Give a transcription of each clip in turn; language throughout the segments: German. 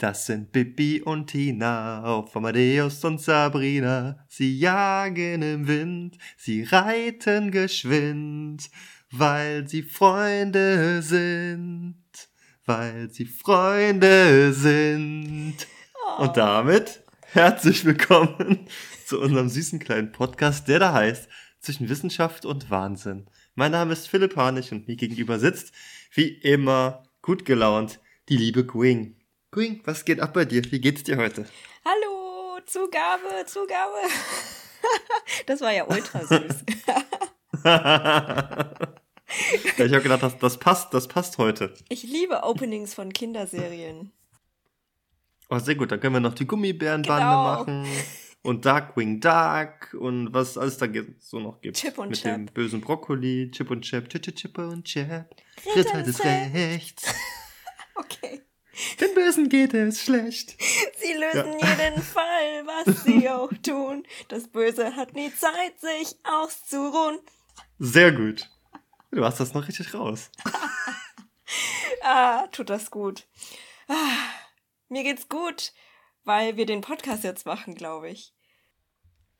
Das sind Bibi und Tina, auf Amadeus und Sabrina. Sie jagen im Wind, sie reiten geschwind, weil sie Freunde sind, weil sie Freunde sind. Und damit herzlich willkommen zu unserem süßen kleinen Podcast, der da heißt Zwischen Wissenschaft und Wahnsinn. Mein Name ist Philipp Harnig und mir gegenüber sitzt, wie immer, gut gelaunt, die liebe Gwing. Gwing, was geht ab bei dir? Wie geht's dir heute? Hallo, Zugabe, Zugabe. das war ja ultra süß. ja, ich habe gedacht, das, das passt, das passt heute. Ich liebe Openings von Kinderserien. Oh, sehr gut, dann können wir noch die Gummibärenbande Genau. machen und Darkwing Duck und was alles da so noch gibt. Chip und Mit Chap. dem bösen Brokkoli, Chip und Chap, Chip, Chip, Chip und Chap. Ritter des Rechts. Okay. Den Bösen geht es schlecht. Sie lösen jeden Fall, was sie auch tun. Das Böse hat nie Zeit, sich auszuruhen. Sehr gut. Du hast das noch richtig raus. Ah, tut das gut. Ah, mir geht's gut, weil wir den Podcast jetzt machen, glaube ich.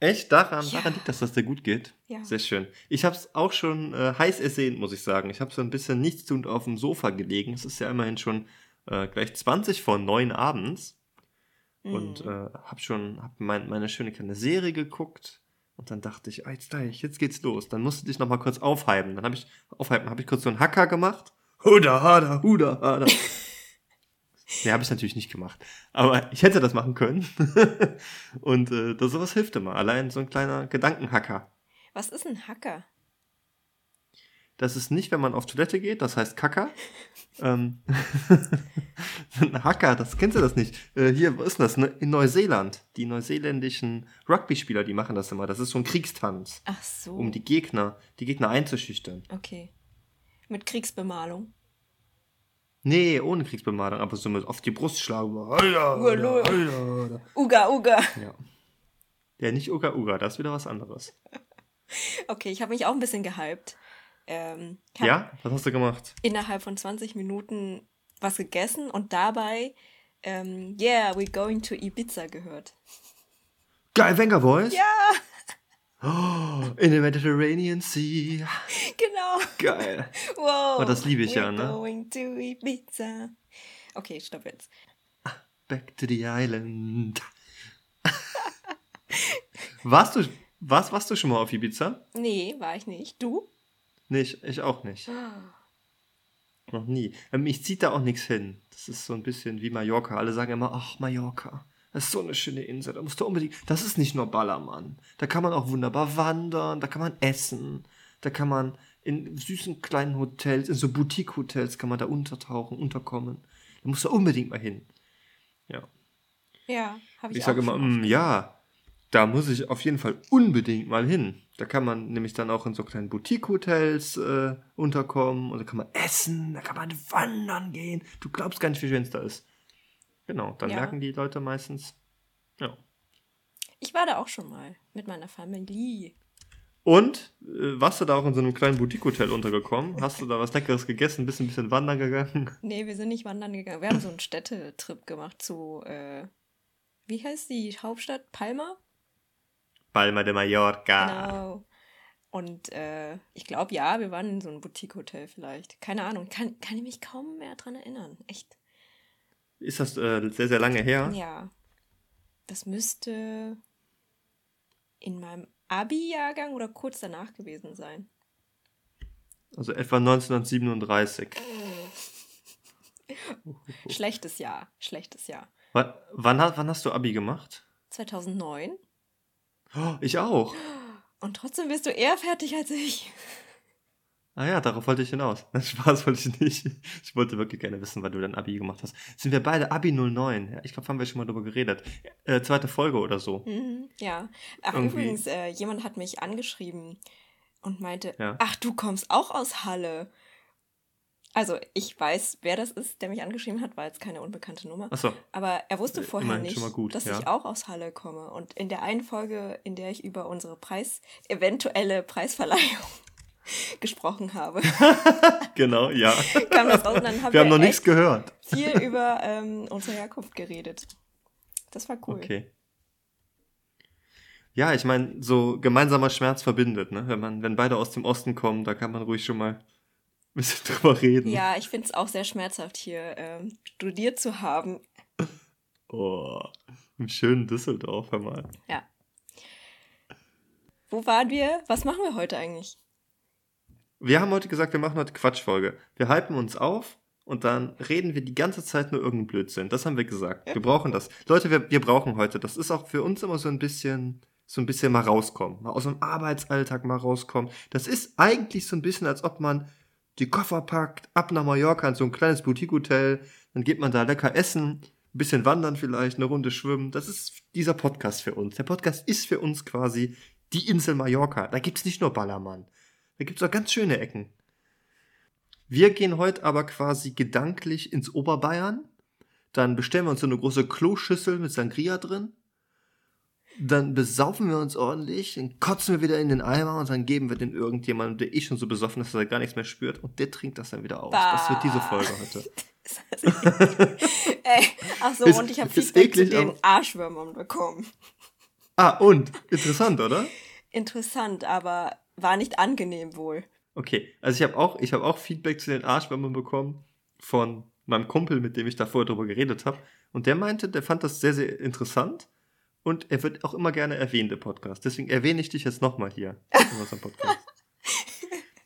Echt? Daran, Ja. daran liegt das, dass dir gut geht? Ja. Sehr schön. Ich habe es auch schon äh, heiß ersehnt, muss ich sagen. Ich habe so ein bisschen nichtstuend auf dem Sofa gelegen. Es ist ja immerhin schon äh, gleich 20 vor 9 abends. Und Mhm. äh, habe schon hab mein, meine schöne kleine Serie geguckt. Und dann dachte ich, ah, jetzt gleich, jetzt geht's los. Dann musste ich noch mal kurz aufhypen. Dann habe ich aufhypen, habe ich kurz so einen Hacker gemacht. Huda, hada, huda, hada. Nee, habe ich natürlich nicht gemacht. Aber ich hätte das machen können. Und äh, das sowas hilft immer. Allein so ein kleiner Gedankenhacker. Was ist ein Hacker? Das ist nicht, wenn man auf Toilette geht, das heißt Kacker. ähm, Hacker, das kennst du das nicht. Äh, hier, wo ist denn das? Ne? In Neuseeland. Die neuseeländischen Rugby-Spieler, die machen das immer. Das ist so ein Kriegstanz, Ach so. um die Gegner, die Gegner einzuschüchtern. Okay. Mit Kriegsbemalung. Nee, ohne Kriegsbemalung, aber so mit auf die Brust schlagen. Alter. Alter, Alter. Uga, Uga. Ja. Ja, nicht Uga Uga, das ist wieder was anderes. Okay, ich habe mich auch ein bisschen gehypt. Ähm, Ja? Was hast du gemacht? innerhalb von 20 Minuten was gegessen und dabei ähm, Yeah, we're going to Ibiza gehört. Geil, Venga Boys? Ja, Oh, in the Mediterranean Sea. genau. Geil. Wow. Oh, das liebe ich we're ja, ne? going to Ibiza. Okay, stopp jetzt. Back to the island. warst du, warst, warst du schon mal auf Ibiza? Nee, war ich nicht. Du? Nee, ich, auch nicht. Noch nie. Ähm, Ich ziehe da auch nichts hin. Das ist so ein bisschen wie Mallorca. Alle sagen immer, ach, Mallorca. Das ist so eine schöne Insel. Da musst du unbedingt. Das ist nicht nur Ballermann. Da kann man auch wunderbar wandern, da kann man essen, da kann man in süßen kleinen Hotels, in so Boutique-Hotels kann man da untertauchen, unterkommen. Da musst du unbedingt mal hin. Ja. Ja, habe ich, Ich sage immer, mm, ja, da muss ich auf jeden Fall unbedingt mal hin. Da kann man nämlich dann auch in so kleinen Boutique-Hotels äh, unterkommen und da kann man essen, da kann man wandern gehen. Du glaubst gar nicht, wie schön es da ist. Genau, dann Ja. merken die Leute meistens. Ja. Ich war da auch schon mal mit meiner Familie. Und äh, warst du da auch in so einem kleinen Boutique-Hotel untergekommen? Hast du da was Leckeres gegessen, bist ein bisschen wandern gegangen? Nee, wir sind nicht wandern gegangen. Wir haben so einen Städtetrip gemacht zu, äh, wie heißt die Hauptstadt? Palma? Palma de Mallorca. Genau. Und äh, ich glaube, ja, wir waren in so einem Boutique-Hotel vielleicht. Keine Ahnung, kann, kann ich mich kaum mehr dran erinnern. Echt. Ist das äh, sehr, sehr lange her? Ja. Das müsste in meinem Abi-Jahrgang oder kurz danach gewesen sein. Also etwa 1937. Schlechtes Jahr, schlechtes Jahr. Wann, wann, wann hast du Abi gemacht? 2009. Ich auch. Und trotzdem bist du eher fertig als ich. Ah ja, darauf wollte ich hinaus. Spaß wollte ich nicht. Ich wollte wirklich gerne wissen, weil du dein Abi gemacht hast. Sind wir beide Abi 09? Ja, ich glaube, haben wir schon mal drüber geredet. Äh, zweite Folge oder so. Mhm, ja. Ach, Irgendwie. übrigens, äh, jemand hat mich angeschrieben und meinte, Ja. ach, du kommst auch aus Halle. Also, ich weiß, wer das ist, der mich angeschrieben hat, war jetzt keine unbekannte Nummer. Achso, Aber er wusste Äh, vorher immerhin nicht, gut, dass ja. ich auch aus Halle komme. Und in der einen Folge, in der ich über unsere Preis, eventuelle Preisverleihung gesprochen habe. genau, ja. Kam das raus und dann haben Wir haben noch nichts gehört. viel über ähm, unsere Herkunft geredet. Das war cool. Okay. Ja, ich meine, so gemeinsamer Schmerz verbindet, ne? Wenn man, wenn beide aus dem Osten kommen, da kann man ruhig schon mal bisschen drüber reden. Ja, ich finde es auch sehr schmerzhaft, hier ähm, studiert zu haben. Oh, im schönen Düsseldorf, hör mal. Ja. Wo waren wir? Was machen wir heute eigentlich? Wir haben heute gesagt, wir machen heute Quatschfolge. Wir hypen uns auf und dann reden wir die ganze Zeit nur irgendeinen Blödsinn. Das haben wir gesagt. Wir brauchen das. Leute, wir, wir brauchen heute. Das ist auch für uns immer so ein bisschen, so ein bisschen mal rauskommen. Mal aus dem Arbeitsalltag mal rauskommen. Das ist eigentlich so ein bisschen, als ob man die Koffer packt, ab nach Mallorca in so ein kleines Boutique-Hotel. Dann geht man da lecker essen, ein bisschen wandern vielleicht, eine Runde schwimmen. Das ist dieser Podcast für uns. Der Podcast ist für uns quasi die Insel Mallorca. Da gibt's nicht nur Ballermann. Da gibt's auch ganz schöne Ecken. Wir gehen heute aber quasi gedanklich ins Oberbayern. Dann bestellen wir uns so eine große Kloschüssel mit Sangria drin. Dann besaufen wir uns ordentlich, dann kotzen wir wieder in den Eimer und dann geben wir den irgendjemandem, der eh schon so besoffen ist, dass er gar nichts mehr spürt und der trinkt das dann wieder aus. Das wird diese Folge heute. Ey, ach so, Ist- und ich habe Feedback zu eklig, den aber- Arschwürmern bekommen. Ah, und? Interessant, oder? Interessant, aber war nicht angenehm wohl. Okay, also ich habe auch, ich habe auch Feedback zu den Arschwürmern bekommen von meinem Kumpel, mit dem ich da vorher drüber geredet habe. Und der meinte, der fand das sehr, sehr interessant. Und er wird auch immer gerne erwähnt im Podcast. Deswegen erwähne ich dich jetzt nochmal hier in unserem Podcast.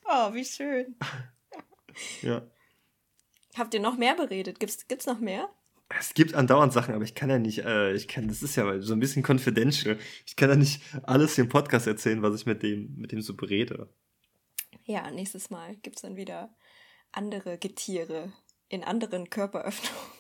Oh, wie schön. Ja. Habt ihr noch mehr beredet? Gibt's, gibt's noch mehr? Es gibt andauernd Sachen, aber ich kann ja nicht, äh, ich kann, das ist ja so ein bisschen confidential. Ich kann ja nicht alles im Podcast erzählen, was ich mit dem, mit dem so berede. Ja, nächstes Mal gibt's dann wieder andere Getiere in anderen Körperöffnungen.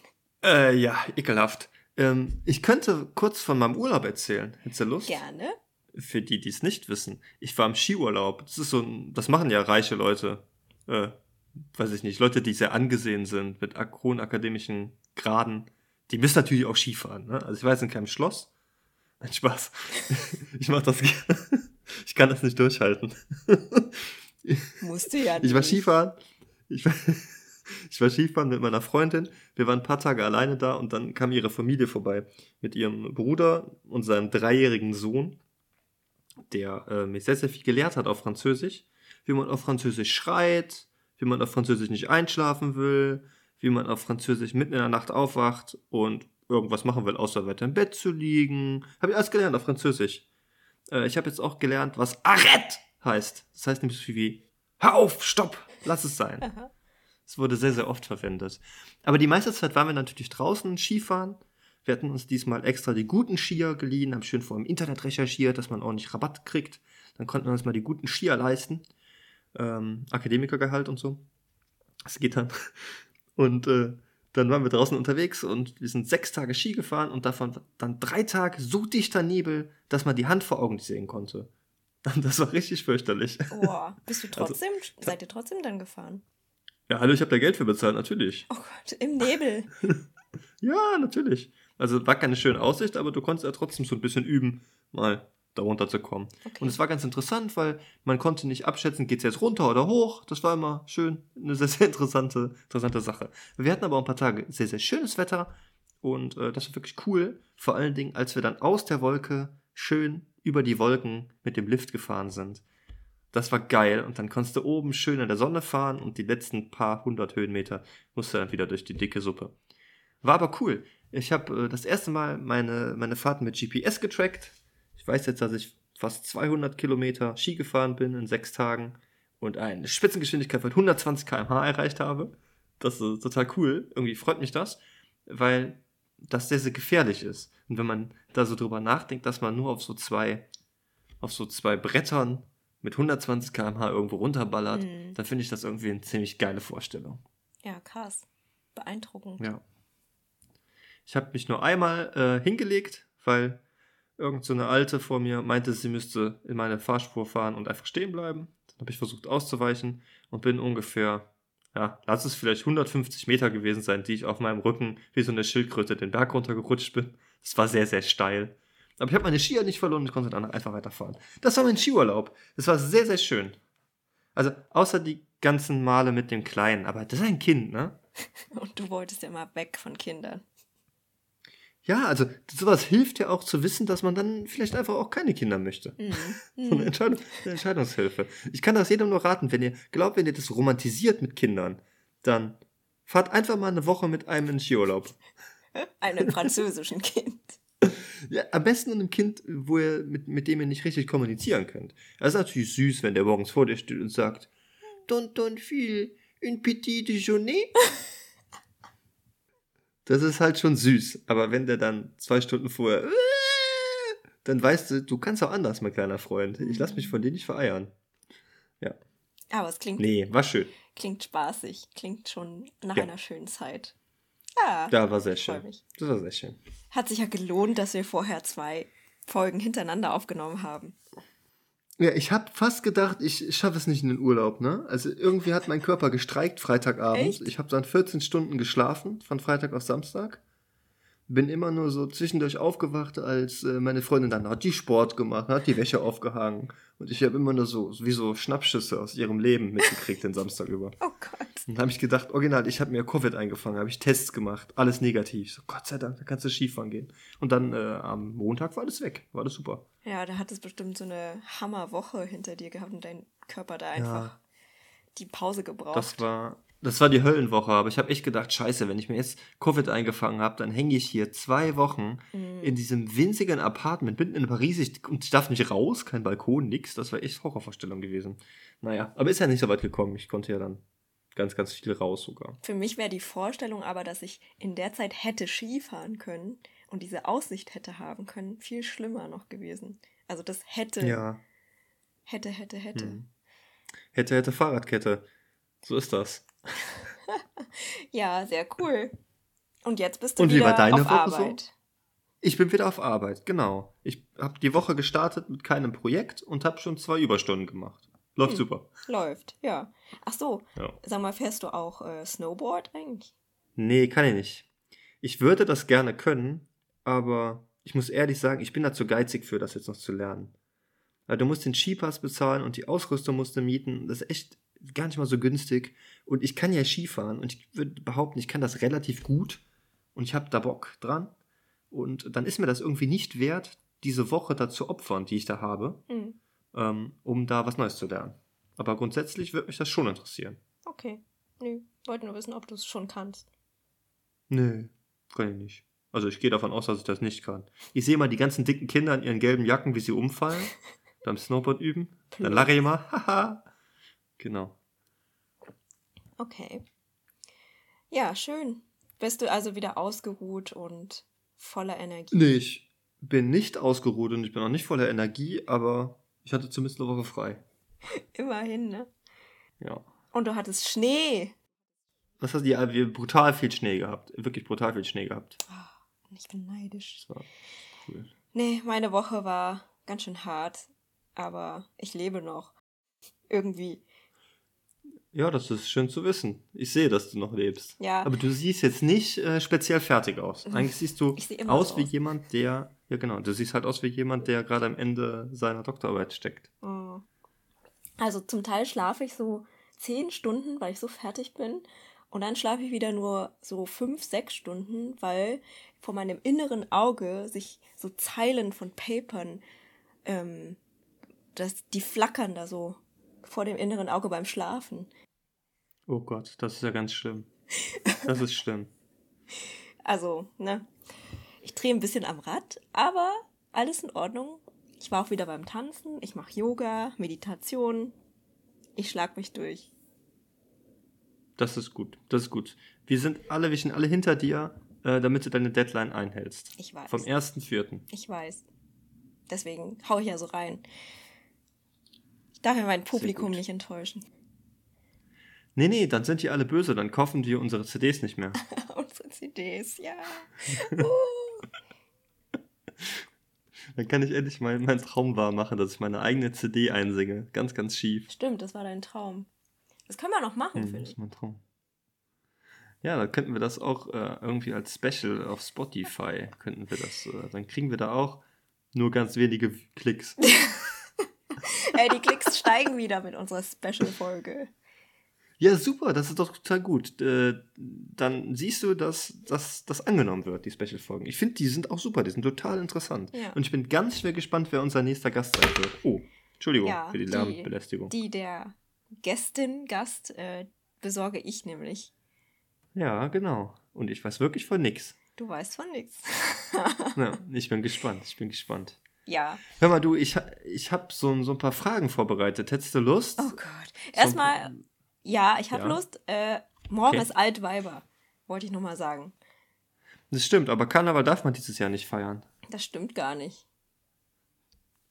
Äh, ja, ekelhaft. Ähm, ich könnte kurz von meinem Urlaub erzählen. Hättest du Lust? Gerne. Für die, die es nicht wissen. Ich war im Skiurlaub. Das ist so ein, das machen ja reiche Leute. Äh, weiß ich nicht. Leute, die sehr angesehen sind, mit hohen akademischen Graden. Die müssen natürlich auch Skifahren, ne? Also ich war jetzt in keinem Schloss. Nein, Spaß. Ich mach das gerne. Ich kann das nicht durchhalten. Musste ja nicht. Ich war Skifahren. Ich war, ich war Skifahren mit meiner Freundin. Wir waren ein paar Tage alleine da und dann kam ihre Familie vorbei. Mit ihrem Bruder und seinem dreijährigen Sohn, der äh, mich sehr, sehr viel gelehrt hat auf Französisch. Wie man auf Französisch schreit, wie man auf Französisch nicht einschlafen will, wie man auf Französisch mitten in der Nacht aufwacht und irgendwas machen will, außer weiter im Bett zu liegen. Habe ich alles gelernt auf Französisch. Äh, ich habe jetzt auch gelernt, was Arrête heißt. Das heißt nämlich so viel wie Hör auf, stopp, lass es sein. Es wurde sehr, sehr oft verwendet. Aber die meiste Zeit waren wir natürlich draußen Skifahren. Wir hatten uns diesmal extra die guten Skier geliehen, haben schön vor dem Internet recherchiert, dass man ordentlich Rabatt kriegt. Dann konnten wir uns mal die guten Skier leisten. Ähm, Akademikergehalt und so. Das geht dann. Und äh, dann waren wir draußen unterwegs und wir sind sechs Tage Ski gefahren und davon dann drei Tage so dichter Nebel, dass man die Hand vor Augen nicht sehen konnte. Das war richtig fürchterlich. Boah, bist du Also, trotzdem, seid ihr trotzdem dann gefahren? Ja, hallo, ich habe da Geld für bezahlt, natürlich. Oh Gott, im Nebel. Ja, natürlich. Also war keine schöne Aussicht, aber du konntest ja trotzdem so ein bisschen üben, mal darunter zu kommen. Okay. Und es war ganz interessant, weil man konnte nicht abschätzen, geht's jetzt runter oder hoch. Das war immer schön, eine sehr, sehr interessante, interessante Sache. Wir hatten aber auch ein paar Tage sehr, sehr schönes Wetter und äh, das war wirklich cool. Vor allen Dingen, als wir dann aus der Wolke schön über die Wolken mit dem Lift gefahren sind. Das war geil und dann konntest du oben schön in der Sonne fahren und die letzten paar hundert Höhenmeter musst du dann wieder durch die dicke Suppe. War aber cool. Ich habe äh, das erste Mal meine, meine Fahrten mit GPS getrackt. Ich weiß jetzt, dass ich fast 200 Kilometer Ski gefahren bin in sechs Tagen und eine Spitzengeschwindigkeit von 120 km/h erreicht habe. Das ist total cool. Irgendwie freut mich das, weil das sehr, sehr gefährlich ist. Und wenn man da so drüber nachdenkt, dass man nur auf so zwei, auf so zwei Brettern mit 120 km/h irgendwo runterballert, Mhm. dann finde ich das irgendwie eine ziemlich geile Vorstellung. Ja, krass. Beeindruckend. Ja. Ich habe mich nur einmal äh, hingelegt, weil irgend so eine Alte vor mir meinte, sie müsste in meine Fahrspur fahren und einfach stehen bleiben. Dann habe ich versucht auszuweichen und bin ungefähr, ja, lass es vielleicht 150 Meter gewesen sein, die ich auf meinem Rücken wie so eine Schildkröte den Berg runtergerutscht bin. Es war sehr, sehr steil. Aber ich habe meine Skier nicht verloren und ich konnte dann einfach weiterfahren. Das war mein Skiurlaub. Das war sehr, sehr schön. Also, außer die ganzen Male mit dem Kleinen. Aber das ist ein Kind, ne? Und du wolltest ja immer weg von Kindern. Ja, also sowas hilft ja auch zu wissen, dass man dann vielleicht einfach auch keine Kinder möchte. Mhm. So eine, Entscheidung, eine Entscheidungshilfe. Ich kann das jedem nur raten, wenn ihr glaubt, wenn ihr das romantisiert mit Kindern, dann fahrt einfach mal eine Woche mit einem in Skiurlaub. Einem französischen Kind. Ja, am besten einem Kind, wo ihr, mit, mit dem ihr nicht richtig kommunizieren könnt. Das ist natürlich süß, wenn der morgens vor dir steht und sagt, Tonton Phil, un petit déjeuner? Das ist halt schon süß. Aber wenn der dann zwei Stunden vorher, dann weißt du, du kannst auch anders, mein kleiner Freund. Ich lass mich von dir nicht vereiern. Ja. Aber es klingt, Nee, war schön. klingt spaßig. Klingt schon nach Ja. einer schönen Zeit. Ja, Ja, war sehr schön. mich. Das war sehr schön. Hat sich ja gelohnt, dass wir vorher zwei Folgen hintereinander aufgenommen haben. Ja, ich habe fast gedacht, ich schaffe es nicht in den Urlaub, ne? Also irgendwie hat mein Körper gestreikt Freitagabend. Echt? Ich habe dann 14 Stunden geschlafen, von Freitag auf Samstag. Bin immer nur so zwischendurch aufgewacht, als äh, meine Freundin dann hat die Sport gemacht, hat die Wäsche aufgehangen. Und ich habe immer nur so, wie so Schnappschüsse aus ihrem Leben mitgekriegt den Samstag über. Oh Gott. Und dann habe ich gedacht, original, ich habe mir Covid eingefangen, habe ich Tests gemacht, alles negativ. So, Gott sei Dank, da kannst du Skifahren gehen. Und dann äh, am Montag war alles weg, war alles super. Ja, da hattest bestimmt so eine Hammerwoche hinter dir gehabt und dein Körper da einfach die Pause gebraucht. Das war, das war die Höllenwoche, aber ich habe echt gedacht, scheiße, wenn ich mir jetzt Covid eingefangen habe, dann hänge ich hier zwei Wochen Mhm. in diesem winzigen Apartment, mitten in Paris ich, und ich darf nicht raus, kein Balkon, nix. Das war echt Horrorvorstellung gewesen. Naja, aber ist ja nicht so weit gekommen. Ich konnte ja dann ganz, ganz viel raus sogar. Für mich wäre die Vorstellung aber, dass ich in der Zeit hätte Ski fahren können und diese Aussicht hätte haben können, viel schlimmer noch gewesen. Also das hätte, Ja. hätte, hätte, hätte. Hm. Hätte, hätte Fahrradkette. So ist das. Ja, sehr cool. Und jetzt bist du Und wie wieder war deine auf Woche so? Arbeit. Ich bin wieder auf Arbeit, genau. Ich habe die Woche gestartet mit keinem Projekt und habe schon zwei Überstunden gemacht. Läuft Hm. super. Läuft, ja. Ach so, Ja. sag mal, fährst du auch äh, Snowboard eigentlich? Nee, kann ich nicht. Ich würde das gerne können, aber ich muss ehrlich sagen, ich bin da zu geizig für, das jetzt noch zu lernen. Weil du musst den Skipass bezahlen und die Ausrüstung musst du mieten. Das ist echt gar nicht mal so günstig. Und ich kann ja Skifahren und ich würde behaupten, ich kann das relativ gut und ich habe da Bock dran. Und dann ist mir das irgendwie nicht wert, diese Woche da zu opfern, die ich da habe, Hm, ähm, um da was Neues zu lernen. Aber grundsätzlich würde mich das schon interessieren. okay. Nö, wollte nur wissen, ob du es schon kannst. Nö, kann ich nicht. Also ich gehe davon aus, dass ich das nicht kann. Ich sehe mal die ganzen dicken Kinder in ihren gelben Jacken, wie sie umfallen, beim Snowboard üben. Dann lache ich immer, haha. Genau. Okay. Ja, schön. Bist du also wieder ausgeruht und voller Energie? Nee, ich bin nicht ausgeruht und ich bin auch nicht voller Energie, aber ich hatte zumindest eine Woche frei. Immerhin, ne? Ja. Und du hattest Schnee. Das hat ja, wir brutal viel Schnee gehabt. Wirklich brutal viel Schnee gehabt. Ah, ich bin neidisch. Das war cool. Nee, meine Woche war ganz schön hart, aber ich lebe noch. Irgendwie. Ja, das ist schön zu wissen. Ich sehe, dass du noch lebst. Ja. Aber du siehst jetzt nicht äh, speziell fertig aus. Eigentlich siehst du aus so wie aus. jemand, der. Ja, genau. Du siehst halt aus wie jemand, der gerade am Ende seiner Doktorarbeit steckt. Oh. Also zum Teil schlafe ich so zehn Stunden, weil ich so fertig bin. Und dann schlafe ich wieder nur so fünf, sechs Stunden, weil vor meinem inneren Auge sich so Zeilen von Papern, ähm, das, die flackern da so vor dem inneren Auge beim Schlafen. Oh Gott, das ist ja ganz schlimm. Das ist schlimm. Also, ne? Ich drehe ein bisschen am Rad, aber alles in Ordnung. Ich war auch wieder beim Tanzen, ich mache Yoga, Meditation. Ich schlag mich durch. Das ist gut. Das ist gut. Wir sind alle, wir stehen alle hinter dir, äh, damit du deine Deadline einhältst. Ich weiß. Vom 1.4. Ich weiß. Deswegen hau ich ja so rein. Ich darf ja mein Publikum nicht enttäuschen. Nee, nee, dann sind die alle böse, dann kaufen wir unsere CDs nicht mehr. Unsere CDs, ja. Dann kann ich endlich mal meinen Traum wahr machen, dass ich meine eigene CD einsinge. Ganz, ganz schief. Stimmt, das war dein Traum. Das können wir noch machen, Hm, finde das ich. ist mein Traum. Ja, dann könnten wir das auch äh, irgendwie als Special auf Spotify, könnten wir das, äh, dann kriegen wir da auch nur ganz wenige Klicks. Ey, die Klicks steigen wieder mit unserer Special-Folge. Ja, super, das ist doch total gut. Äh, dann siehst du, dass, das angenommen wird, die Special-Folgen. Ich finde, die sind auch super, die sind total interessant. Ja. Und ich bin ganz schwer gespannt, wer unser nächster Gast sein wird. Oh, Entschuldigung Ja, für die die- Lärmbelästigung. Die der Gästin, Gast, äh, besorge ich nämlich. Ja, genau. Und ich weiß wirklich von nix. Du weißt von nichts. Ja, ich bin gespannt, ich bin gespannt. Ja. Hör mal, du, ich, ich habe so, so ein paar Fragen vorbereitet. Hättest du Lust? Oh Gott. Erstmal, ja, ich habe Ja. Lust. Äh, morgen Okay. ist Altweiber. Wollte ich nochmal sagen. Das stimmt, aber Karneval darf man dieses Jahr nicht feiern. Das stimmt gar nicht.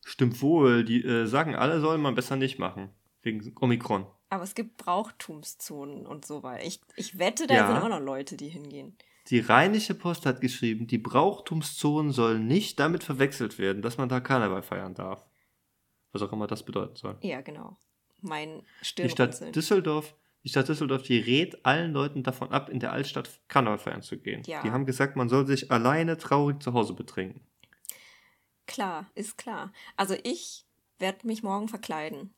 Stimmt wohl, die äh, sagen alle, soll man besser nicht machen. Wegen Omikron. Aber es gibt Brauchtumszonen und so weiter. Ich, ich wette, da Ja. sind immer noch Leute, die hingehen. Die Rheinische Post hat geschrieben, die Brauchtumszonen sollen nicht damit verwechselt werden, dass man da Karneval feiern darf. Was auch immer das bedeuten soll. Ja, genau. Mein Die Stadt. Düsseldorf, die Stadt Düsseldorf, die rät allen Leuten davon ab, in der Altstadt Karneval feiern zu gehen. Ja. Die haben gesagt, man soll sich alleine traurig zu Hause betrinken. Klar, ist klar. Also ich werde mich morgen verkleiden.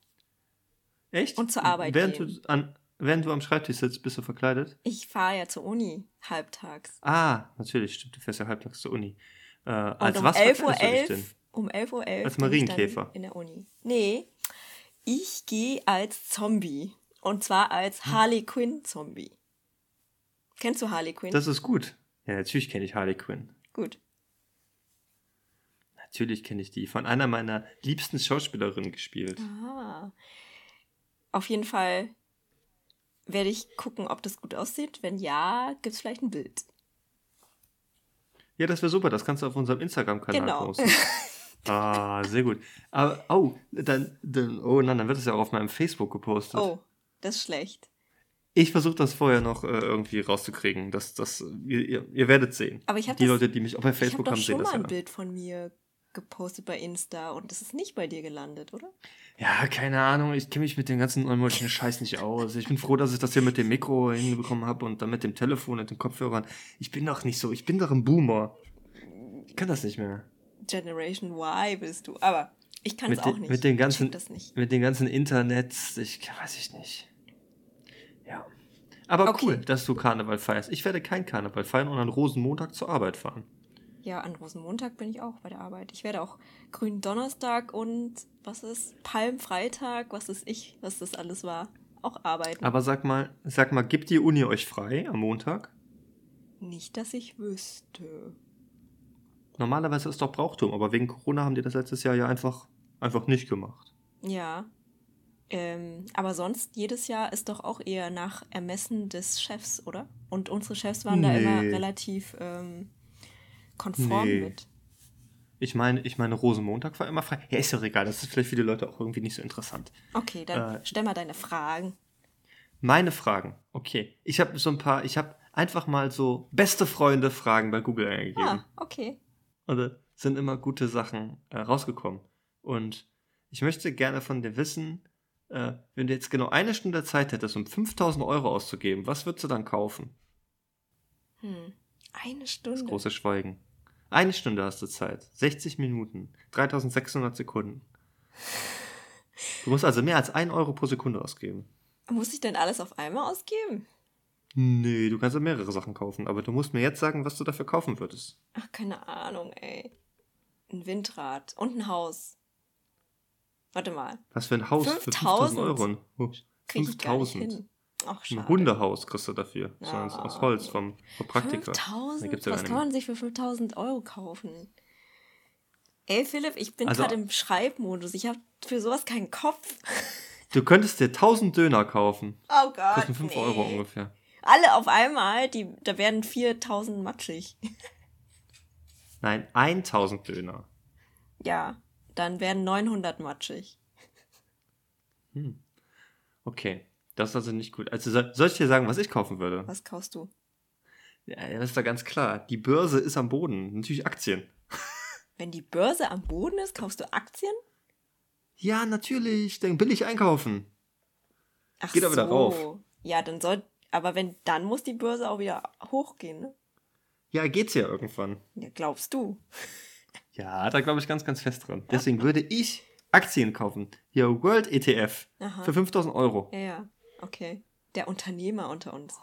Echt? Und zur Arbeit während gehen. Du an, während du am Schreibtisch sitzt, bist du verkleidet? Ich fahre ja zur Uni, halbtags. Ah, natürlich, stimmt, du fährst ja halbtags zur Uni. Äh, Und als um was 11.11 verkleidest du dich Uhr, denn? um 11.11 Uhr Als bin ich Marienkäfer. in der Uni. Nee, ich gehe als Zombie. Und zwar als Hm. Harley Quinn Zombie. Kennst du Harley Quinn? Das ist gut. Ja, natürlich kenne ich Harley Quinn. Gut. Natürlich kenne ich die. Von einer meiner liebsten Schauspielerinnen gespielt. Ah. Auf jeden Fall werde ich gucken, ob das gut aussieht. Wenn ja, gibt es vielleicht ein Bild. Ja, das wäre super. Das kannst du auf unserem Instagram-Kanal Genau. posten. Ah, sehr gut. Aber, oh, dann, dann, oh nein, dann wird es ja auch auf meinem Facebook gepostet. Oh, das ist schlecht. Ich versuche das vorher noch äh, irgendwie rauszukriegen. Das, das, ihr, ihr, ihr werdet sehen. Aber ich hab Die das- Leute, die mich auch bei Ich habe Facebook doch haben, sehen schon das mal ja. ein Bild von mir gepostet bei Insta und das ist nicht bei dir gelandet, oder? Ja, keine Ahnung. Ich kenne mich mit dem ganzen neumodischen Scheiß nicht aus. Ich bin froh, dass ich das hier mit dem Mikro hinbekommen habe und dann mit dem Telefon und den Kopfhörern. Ich bin doch nicht so. Ich bin doch ein Boomer. Ich kann das nicht mehr. Generation Y bist du. Aber ich kann es auch nicht. mit den ganzen, check das nicht. mit den ganzen Internets, ich weiß ich nicht. Ja. Aber Okay. cool, dass du Karneval feierst. Ich werde kein Karneval feiern und an Rosenmontag zur Arbeit fahren. Ja, an Rosenmontag bin ich auch bei der Arbeit. Ich werde auch Grünen Donnerstag und was ist Palmfreitag, was ist ich, was das alles war, auch arbeiten. Aber sag mal, sag mal, gibt die Uni euch frei am Montag? nicht, dass ich wüsste. Normalerweise ist doch Brauchtum, aber wegen Corona haben die das letztes Jahr ja einfach, einfach nicht gemacht. Ja. Ähm, aber sonst, jedes Jahr ist doch auch eher nach Ermessen des Chefs, oder? Und unsere Chefs waren da immer Nee. relativ ähm, konform Nee. mit. Ich meine, ich meine, Rosenmontag war immer frei. Ja, ist doch egal, das ist vielleicht für die Leute auch irgendwie nicht so interessant. Okay, dann Äh, stell mal deine Fragen. Meine Fragen. Okay. Ich habe so ein paar, ich habe einfach mal so beste Freunde Fragen bei Google eingegeben. Ah, okay. Und da sind immer gute Sachen äh, rausgekommen. Und ich möchte gerne von dir wissen, äh, wenn du jetzt genau eine Stunde Zeit hättest, um 5000 Euro auszugeben, was würdest du dann kaufen? Hm. Eine Das Stunde. große Schweigen. Eine Stunde hast du Zeit. 60 Minuten. 3600 Sekunden. Du musst also mehr als 1 Euro pro Sekunde ausgeben. Muss ich denn alles auf einmal ausgeben? Nee, du kannst ja mehrere Sachen kaufen, aber du musst mir jetzt sagen, was du dafür kaufen würdest. Ach, keine Ahnung, ey. Ein Windrad und ein Haus. Warte mal. Was für ein Haus für 5000 Euro? Oh, Krieg ich gar nicht 5000. hin. Ach. Ein Hundehaus kriegst du dafür. So Ja. aus, aus Holz vom, vom Praktiker. Da 5000? gibt's ja Was kann man sich für 5000 Euro kaufen? Ey, Philipp, ich bin Also- gerade im Schreibmodus. Ich habe für sowas keinen Kopf. Du könntest dir 1000 Döner kaufen. Oh Gott. Kosten 5 nee. Euro ungefähr. Alle auf einmal, die, da werden 4000 matschig. Nein, 1000 Döner. Ja, dann werden 900 matschig. Okay, das ist also nicht gut. Also soll, ich dir sagen, was ich kaufen würde? Was kaufst du? Ja, das ist doch ganz klar. Die Börse ist am Boden. Natürlich Aktien. Wenn die Börse am Boden ist, kaufst du Aktien? Ja, natürlich. Dann billig einkaufen. Ach Geht auch wieder rauf. Ja, dann soll. Aber wenn, dann muss die Börse auch wieder hochgehen, ne? Ja, geht's ja irgendwann. Ja, glaubst du. Ja, da glaube ich ganz, ganz fest dran. Deswegen würde ich Aktien kaufen. Hier, World ETF. Aha. Für 5000 Euro. Ja, ja, okay. Der Unternehmer unter uns.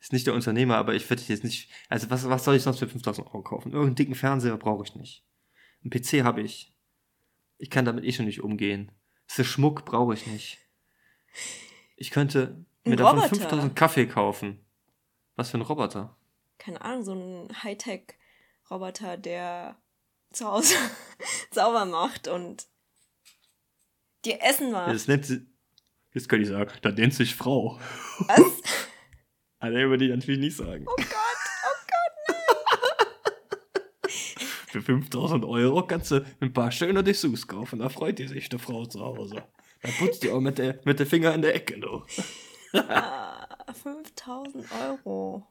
Ist nicht der Unternehmer, aber ich würde jetzt nicht. Also, was, was soll ich sonst für 5000 Euro kaufen? Irgendeinen dicken Fernseher brauche ich nicht. Ein PC habe ich. Ich kann damit eh schon nicht umgehen. Für Schmuck brauche ich nicht. Ich könnte Ein mir davon Roboter. 5000 Kaffee kaufen. Was für ein Roboter? Keine Ahnung, so ein Hightech-Roboter, der zu Hause sauber macht und dir Essen macht. Das nennt sie. Jetzt könnte ich sagen, da nennt sich Frau. Was? Also, würde ich natürlich nicht sagen. Oh Gott, oh Für 5000 Euro kannst du ein paar schöne Dessous kaufen. Da freut die sich, die Frau zu Hause. Da putzt die auch mit der, mit der Finger in der Ecke, du. Ah, 5000 Euro.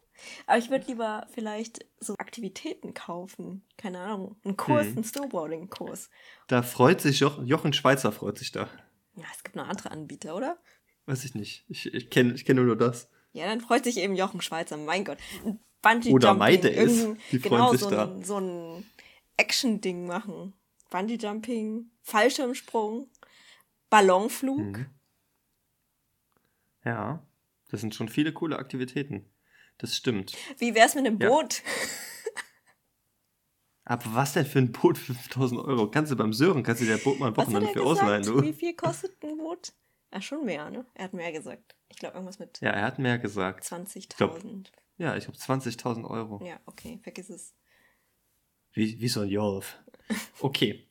Aber ich würde lieber vielleicht so Aktivitäten kaufen. Keine Ahnung. Einen Kurs, Hm. einen Snowboarding-Kurs. Da freut sich Joch, Jochen Schweizer, freut sich da. Ja, es gibt noch andere Anbieter, oder? Weiß ich nicht. Ich, ich kenne ich kenn nur das. Ja, dann freut sich eben Jochen Schweizer. Mein Gott. Ein Bungee Oder irgendein- Die freuen genau, sich so da. Ein, so ein Action-Ding machen. Bungee Jumping, Fallschirmsprung, Ballonflug. Mhm. Ja, das sind schon viele coole Aktivitäten. Das stimmt. Wie wär's mit einem Ja. Boot? Aber was denn für ein Boot für 5000 Euro? Kannst du beim Sören, kannst du dir Boot mal ein Wochenende für gesagt? ausleihen, Wie du? viel kostet ein Boot? Ja, schon mehr, ne? Er hat mehr gesagt. Ich glaube, irgendwas mit Ja, er hat mehr gesagt. 20.000. Ja, ich glaube 20.000 Euro. Ja, okay, vergiss es. Wie, wie so ein Jolf. Okay.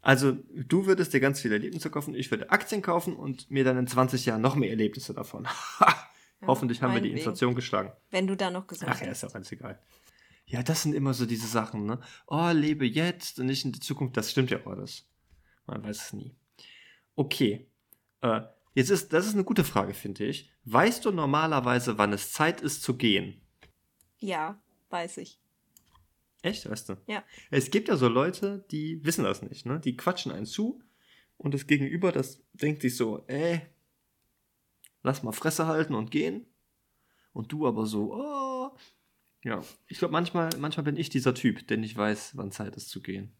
Also, du würdest dir ganz viele Erlebnisse kaufen, ich würde Aktien kaufen und mir dann in 20 Jahren noch mehr Erlebnisse davon. Ha! Hoffentlich haben wir die. Inflation geschlagen. Wenn du da noch gesund Ach ja, ist doch ganz egal. Ja, das sind immer so diese Sachen, ne? Oh, lebe jetzt und nicht in die Zukunft. Das stimmt ja auch alles. Man weiß es nie. Okay. Äh, jetzt ist, das ist eine gute Frage, finde ich. Weißt du normalerweise, wann es Zeit ist zu gehen? Ja, weiß ich. Echt, weißt du? Ja. Es gibt ja so Leute, die wissen das nicht, ne? Die quatschen einen zu und das Gegenüber, das denkt sich so, äh, lass mal Fresse halten und gehen. Und du aber so, oh. Ja, ich glaube, manchmal, manchmal bin ich dieser Typ, der nicht weiß, wann Zeit ist zu gehen.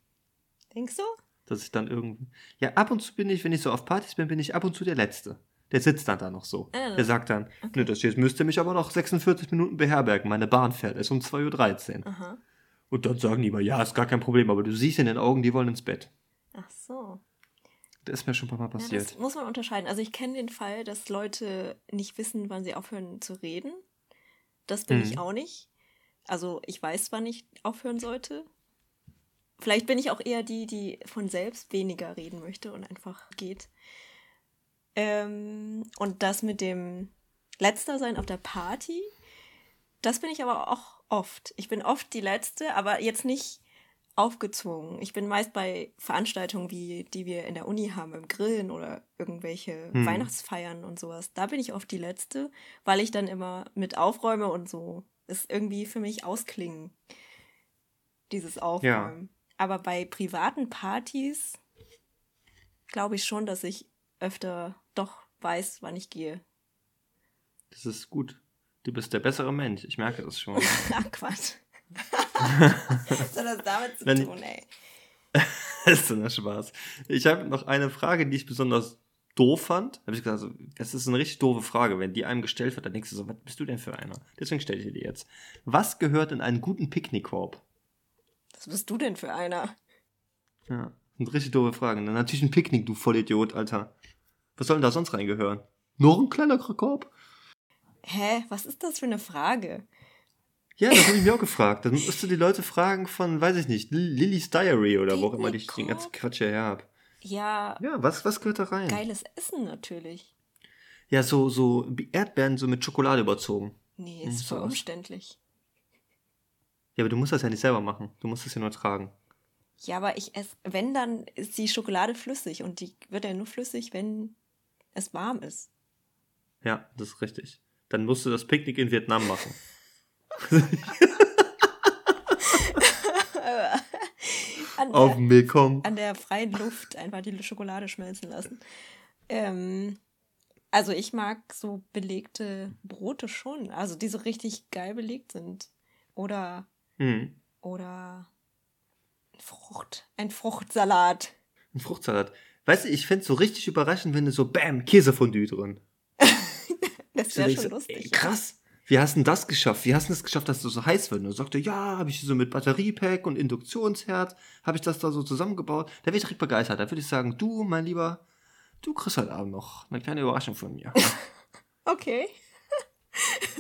Denkst du? Dass ich dann irgendwie. Ja, ab und zu bin ich, wenn ich so auf Partys bin, bin ich ab und zu der Letzte. Der sitzt dann da noch so. Ah. Der sagt dann, ne, das jetzt müsste mich aber noch 46 Minuten beherbergen. Meine Bahn fährt erst um 2.13 Uhr. Aha. Und dann sagen die immer, ja, ist gar kein Problem, aber du siehst in den Augen, die wollen ins Bett. Ach so. Das ist mir schon ein paar Mal Ja, passiert. das muss man unterscheiden. Also ich kenne den Fall, dass Leute nicht wissen, wann sie aufhören zu reden. Das bin Mhm. ich auch nicht. Also ich weiß, wann ich aufhören sollte. Vielleicht bin ich auch eher die, die von selbst weniger reden möchte und einfach geht. Ähm, und das mit dem Letzter sein auf der Party, das bin ich aber auch oft. Ich bin oft die Letzte, aber jetzt nicht aufgezwungen. Ich bin meist bei Veranstaltungen, wie die wir in der Uni haben, im Grillen oder irgendwelche Hm. Weihnachtsfeiern und sowas. Da bin ich oft die Letzte, weil ich dann immer mit aufräume und so. Ist irgendwie für mich ausklingen, dieses Aufräumen. Aber bei privaten Partys glaube ich schon, dass ich öfter doch weiß, wann ich gehe. Das ist gut. Du bist der bessere Mensch. Ich merke das schon. Ach Quatsch. Was hat das damit zu Wenn- tun, ey? das ist so ein Spaß. Ich habe noch eine Frage, die ich besonders doof fand. Habe ich gesagt, also, das ist eine richtig doofe Frage. Wenn die einem gestellt wird, dann denkst du so, was bist du denn für einer? Deswegen stelle ich dir die jetzt. Was gehört in einen guten Picknickkorb? Was bist du denn für einer? Ja, sind richtig doofe Fragen. Dann natürlich ein Picknick, du Vollidiot, Alter. Was soll denn da sonst reingehören? Nur ein kleiner Korb? Hä? Was ist das für eine Frage? Ja, das habe ich mir auch gefragt. Dann musst du die Leute fragen von, weiß ich nicht, Lil- Lily's Diary oder wo auch immer ich den ganzen Quatsch hierher habe. Ja, Ja, was, was gehört da rein? geiles Essen natürlich. Ja, so, so Erdbeeren so mit Schokolade überzogen. Nee, Hm, ist voll umständlich. Ja, aber du musst das ja nicht selber machen. Du musst es ja nur tragen. Ja, aber ich esse, wenn, dann ist die Schokolade flüssig und die wird ja nur flüssig, wenn es warm ist. Ja, das ist richtig. Dann musst du das Picknick in Vietnam machen. An Auf der, den Balkon. an der freien Luft einfach die Schokolade schmelzen lassen. Ähm, also ich mag so belegte Brote schon, also die so richtig geil belegt sind. Oder, Hm. oder Frucht, ein Fruchtsalat. Ein Fruchtsalat. Weißt du, ich fände es so richtig überraschend, wenn du so, bam, Käsefondue drin. Das wäre schon lustig. ey, krass. Wie hast du das geschafft? Wie hast du das geschafft, dass du so heiß wird? Und er sagte, ja, habe ich so mit Batteriepack und Induktionsherd, habe ich das da so zusammengebaut. Da wäre ich direkt begeistert. Da würde ich sagen, du, mein Lieber, du kriegst heute Abend noch eine kleine Überraschung von mir. Okay.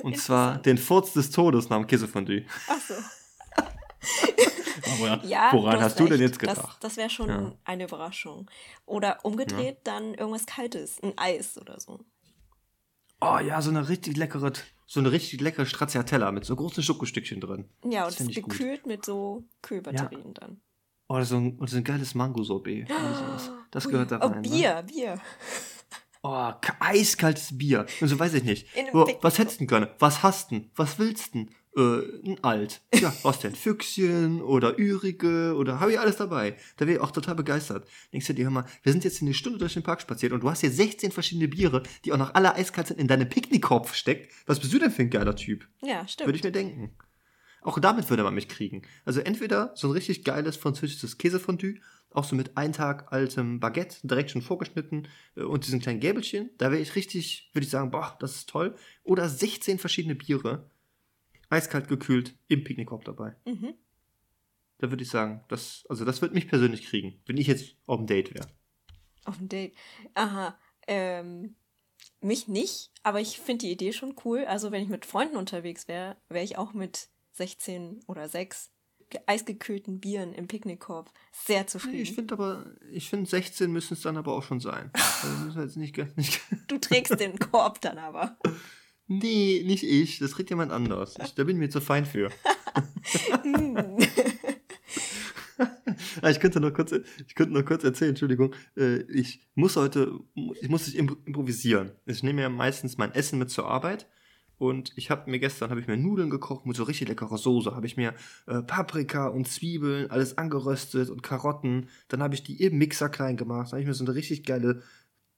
Und zwar den Furz des Todes nach dem Käsefondue. Achso. Aber Ja, woran hast du denn jetzt gedacht? Das, das wäre schon Ja. eine Überraschung. Oder umgedreht dann irgendwas Kaltes, ein Eis oder so. Oh ja, so eine richtig leckere, so eine richtig leckere Stracciatella mit so großen Schokostückchen drin. Ja, Das und find das ich gut. gekühlt mit so Kühlbatterien dann. Oh, so ein, und so ein geiles Mango-Sorbet. sowas. Das gehört da Oh, rein. Ne? Bier, Bier. Oh, ka- eiskaltes Bier. Und so weiß ich nicht. Oh, was hättest du denn gerne? Was hast du denn? Was willst du denn? Äh, ein Alt. Ja, was denn? Füchschen oder Ürige oder habe ich alles dabei. Da wäre ich auch total begeistert. Denkst du dir, hör mal, wir sind jetzt eine Stunde durch den Park spaziert und du hast hier 16 verschiedene Biere, die auch noch alle eiskalt sind, in deinem Picknickkorb versteckt. Was bist du denn für ein geiler Typ? Ja, stimmt. Würde ich mir denken. Auch damit würde man mich kriegen. Also entweder so ein richtig geiles französisches Käsefondue, auch so mit ein Tag altem Baguette, direkt schon vorgeschnitten äh, und diesen kleinen Gäbelchen. Da wäre ich richtig, würde ich sagen, boah, das ist toll. Oder 16 verschiedene Biere, eiskalt gekühlt, im Picknickkorb dabei. Mhm. Da würde ich sagen, das, also das würde mich persönlich kriegen, wenn ich jetzt auf dem Date wäre. Auf ein Date. Aha. Ähm, mich nicht, aber ich finde die Idee schon cool. Also, wenn ich mit Freunden unterwegs wäre, wäre ich auch mit 16 oder 6 ge- eisgekühlten Bieren im Picknickkorb sehr Nee, zufrieden. ich finde aber, ich finde 16 müssen es dann aber auch schon sein. Also jetzt nicht, nicht du trägst den Korb dann aber. Nee, nicht ich. Das trägt jemand anders. Ich, da bin ich mir zu fein für. Ah, ich könnte noch kurz, ich könnte noch kurz erzählen, Entschuldigung. Äh, Ich muss heute, ich muss nicht impro- improvisieren. Ich nehme ja meistens mein Essen mit zur Arbeit. Und ich habe mir gestern habe ich mir Nudeln gekocht mit so richtig leckerer Soße. Habe ich mir äh, Paprika und Zwiebeln alles angeröstet und Karotten. Dann habe ich die im Mixer klein gemacht. Dann habe ich mir so eine richtig geile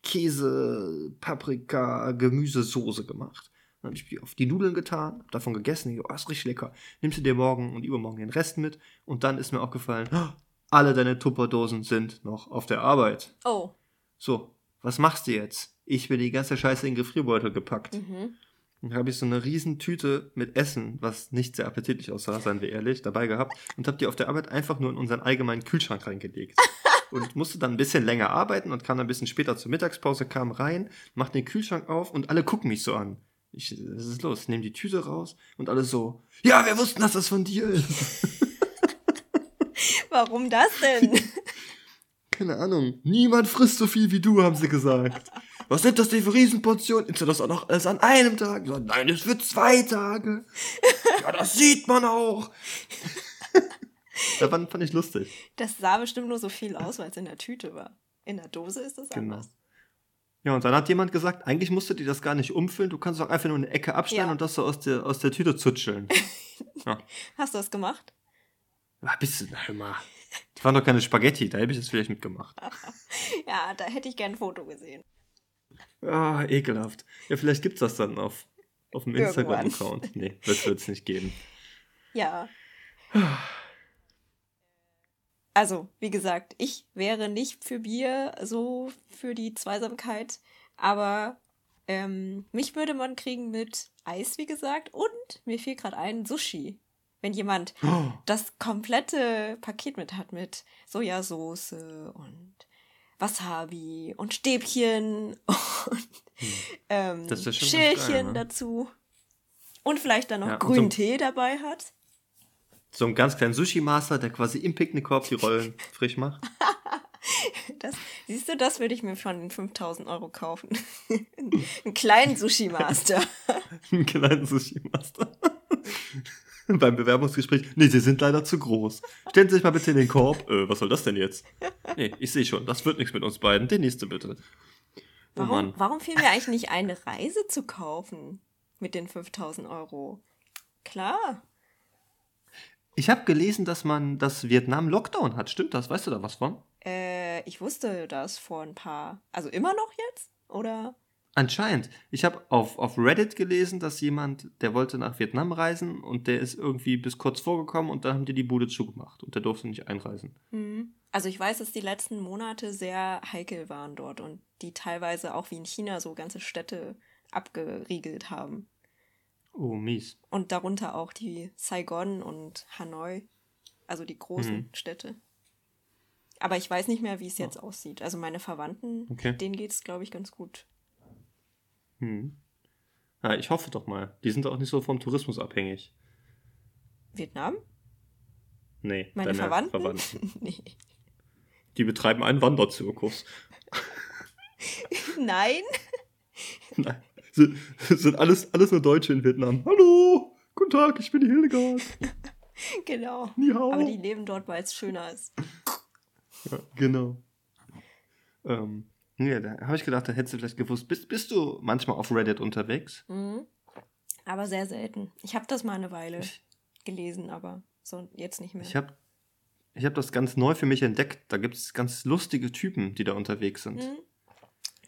Käse, Paprika, Gemüsesoße gemacht. Dann habe ich die auf die Nudeln getan, hab davon gegessen. Ich, oh, ist richtig lecker. Nimmst du dir morgen und übermorgen den Rest mit. Und dann ist mir aufgefallen, oh, alle deine Tupperdosen sind noch auf der Arbeit. Oh. So, was machst du jetzt? Ich bin die ganze Scheiße in den Gefrierbeutel gepackt. Mhm. Dann habe ich so eine riesen Tüte mit Essen, was nicht sehr appetitlich aussah, seien wir ehrlich, dabei gehabt und habe die auf der Arbeit einfach nur in unseren allgemeinen Kühlschrank reingelegt. und musste dann ein bisschen länger arbeiten und kam dann ein bisschen später zur Mittagspause, kam rein, macht den Kühlschrank auf und alle gucken mich so an. Ich, was ist los? Nehm die Tüte raus und alle so, ja, wir wussten, dass das von dir ist. Warum das denn? Keine Ahnung. Niemand frisst so viel wie du, haben sie gesagt. Was sind das denn für Riesenportionen? Ist das auch noch alles an einem Tag? So, nein, es wird zwei Tage. Ja, das sieht man auch. das fand, fand ich lustig. Das sah bestimmt nur so viel aus, weil es in der Tüte war. In der Dose ist das Genau. anders. Ja, und dann hat jemand gesagt, eigentlich musst du dir das gar nicht umfüllen, du kannst auch einfach nur eine Ecke abschneiden Ja. und das so aus der, aus der Tüte zutscheln. ja. Hast du das gemacht? Ah, bist du, hör mal. Das waren doch keine Spaghetti, da hätte ich das vielleicht mitgemacht. Ja, da hätte ich gern ein Foto gesehen. Ah, ekelhaft. Ja, vielleicht gibt's das dann auf, auf dem. Instagram-Account. Nee, das wird's nicht geben. Ja. Also, wie gesagt, ich wäre nicht für Bier so für die Zweisamkeit, aber ähm, mich würde man kriegen mit Eis, wie gesagt, und mir fiel gerade ein Sushi. Wenn jemand Oh, das komplette Paket mit hat mit Sojasauce und Wasabi und Stäbchen und ähm, Hm. Ganz Schälchen geil, ne? dazu. Und vielleicht dann noch Ja, und so- grünen Tee dabei hat. So einen ganz kleinen Sushi-Master, der quasi im Picknickkorb die Rollen frisch macht. Das, siehst du, das würde ich mir von den 5000 Euro kaufen. Einen kleinen Sushi-Master. Einen kleinen Sushi-Master. Beim Bewerbungsgespräch, nee, sie sind leider zu groß. Stellen Sie sich mal bitte in den Korb. Äh, was soll das denn jetzt? Nee, ich sehe schon, das wird nichts mit uns beiden. Den nächste bitte. Oh Warum, Mann. warum fiel mir eigentlich nicht eine Reise zu kaufen mit den 5000 Euro? Klar. Ich habe gelesen, dass man das Vietnam Lockdown hat. Stimmt das? Weißt du da was von? Äh, ich wusste das vor ein paar. Also immer noch jetzt? Oder? Anscheinend. Ich habe auf, auf Reddit gelesen, dass jemand, der wollte nach Vietnam reisen und der ist irgendwie bis kurz vorgekommen und dann haben die die Bude zugemacht und der durfte nicht einreisen. Hm. Also ich weiß, dass die letzten Monate sehr heikel waren dort und die teilweise auch wie in China so ganze Städte abgeriegelt haben. Oh, mies. Und darunter auch die Saigon und Hanoi, also die großen Mhm. Städte. Aber ich weiß nicht mehr, wie es jetzt aussieht. Also meine Verwandten, Okay. denen geht es, glaube ich, ganz gut. Hm. Ja, ich hoffe doch mal. Die sind auch nicht so vom Tourismus abhängig. Vietnam? Nee, Meine Verwandten? Verwandten. nee. Die betreiben einen Wanderzirkus. Nein? Nein. Sind, sind alles, alles nur Deutsche in Vietnam. Hallo! Guten Tag, ich bin die Hildegard. genau. Ni hao. Aber die leben dort, weil es schöner ist. Ja, genau. Ähm, ja, da habe ich gedacht, da hättest du vielleicht gewusst. Bist, bist du manchmal auf Reddit unterwegs? Mhm. Aber sehr selten. Ich habe das mal eine Weile Ich- gelesen, aber so jetzt nicht mehr. Ich habe ich hab das ganz neu für mich entdeckt. Da gibt es ganz lustige Typen, die da unterwegs sind. Mhm.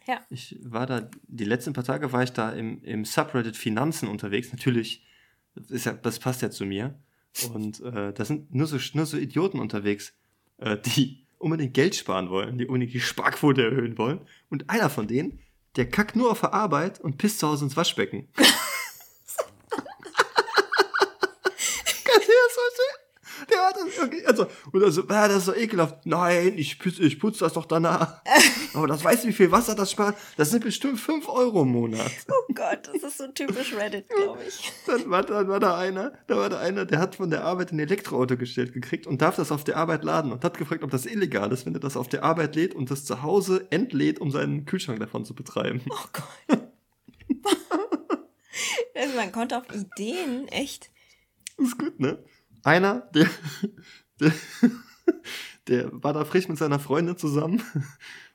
Ja. Ich war da, die letzten paar Tage war ich da im, im Subreddit Finanzen unterwegs. Natürlich, das, ist ja, das passt ja zu mir. Und äh, da sind nur so, nur so Idioten unterwegs, äh, die unbedingt Geld sparen wollen, die unbedingt die Sparquote erhöhen wollen. Und einer von denen, der kackt nur auf der Arbeit und pisst zu Hause ins Waschbecken. Kannst du dir das vorstellen? Der hat das irgendwie, also, und also, ah, das ist so ekelhaft. Nein, ich, putz- ich putze das doch danach. Aber das weißt du, wie viel Wasser das spart? Das sind bestimmt 5 Euro im Monat. Oh Gott, das ist so typisch Reddit, glaube ich. Dann war, dann war da einer, da war da einer, der hat von der Arbeit ein Elektroauto gestellt gekriegt und darf das auf der Arbeit laden und hat gefragt, ob das illegal ist, wenn er das auf der Arbeit lädt und das zu Hause entlädt, um seinen Kühlschrank davon zu betreiben. Oh Gott. also man kommt auf Ideen, echt. Ist gut, ne? Einer, der, der, der war da frisch mit seiner Freundin zusammen.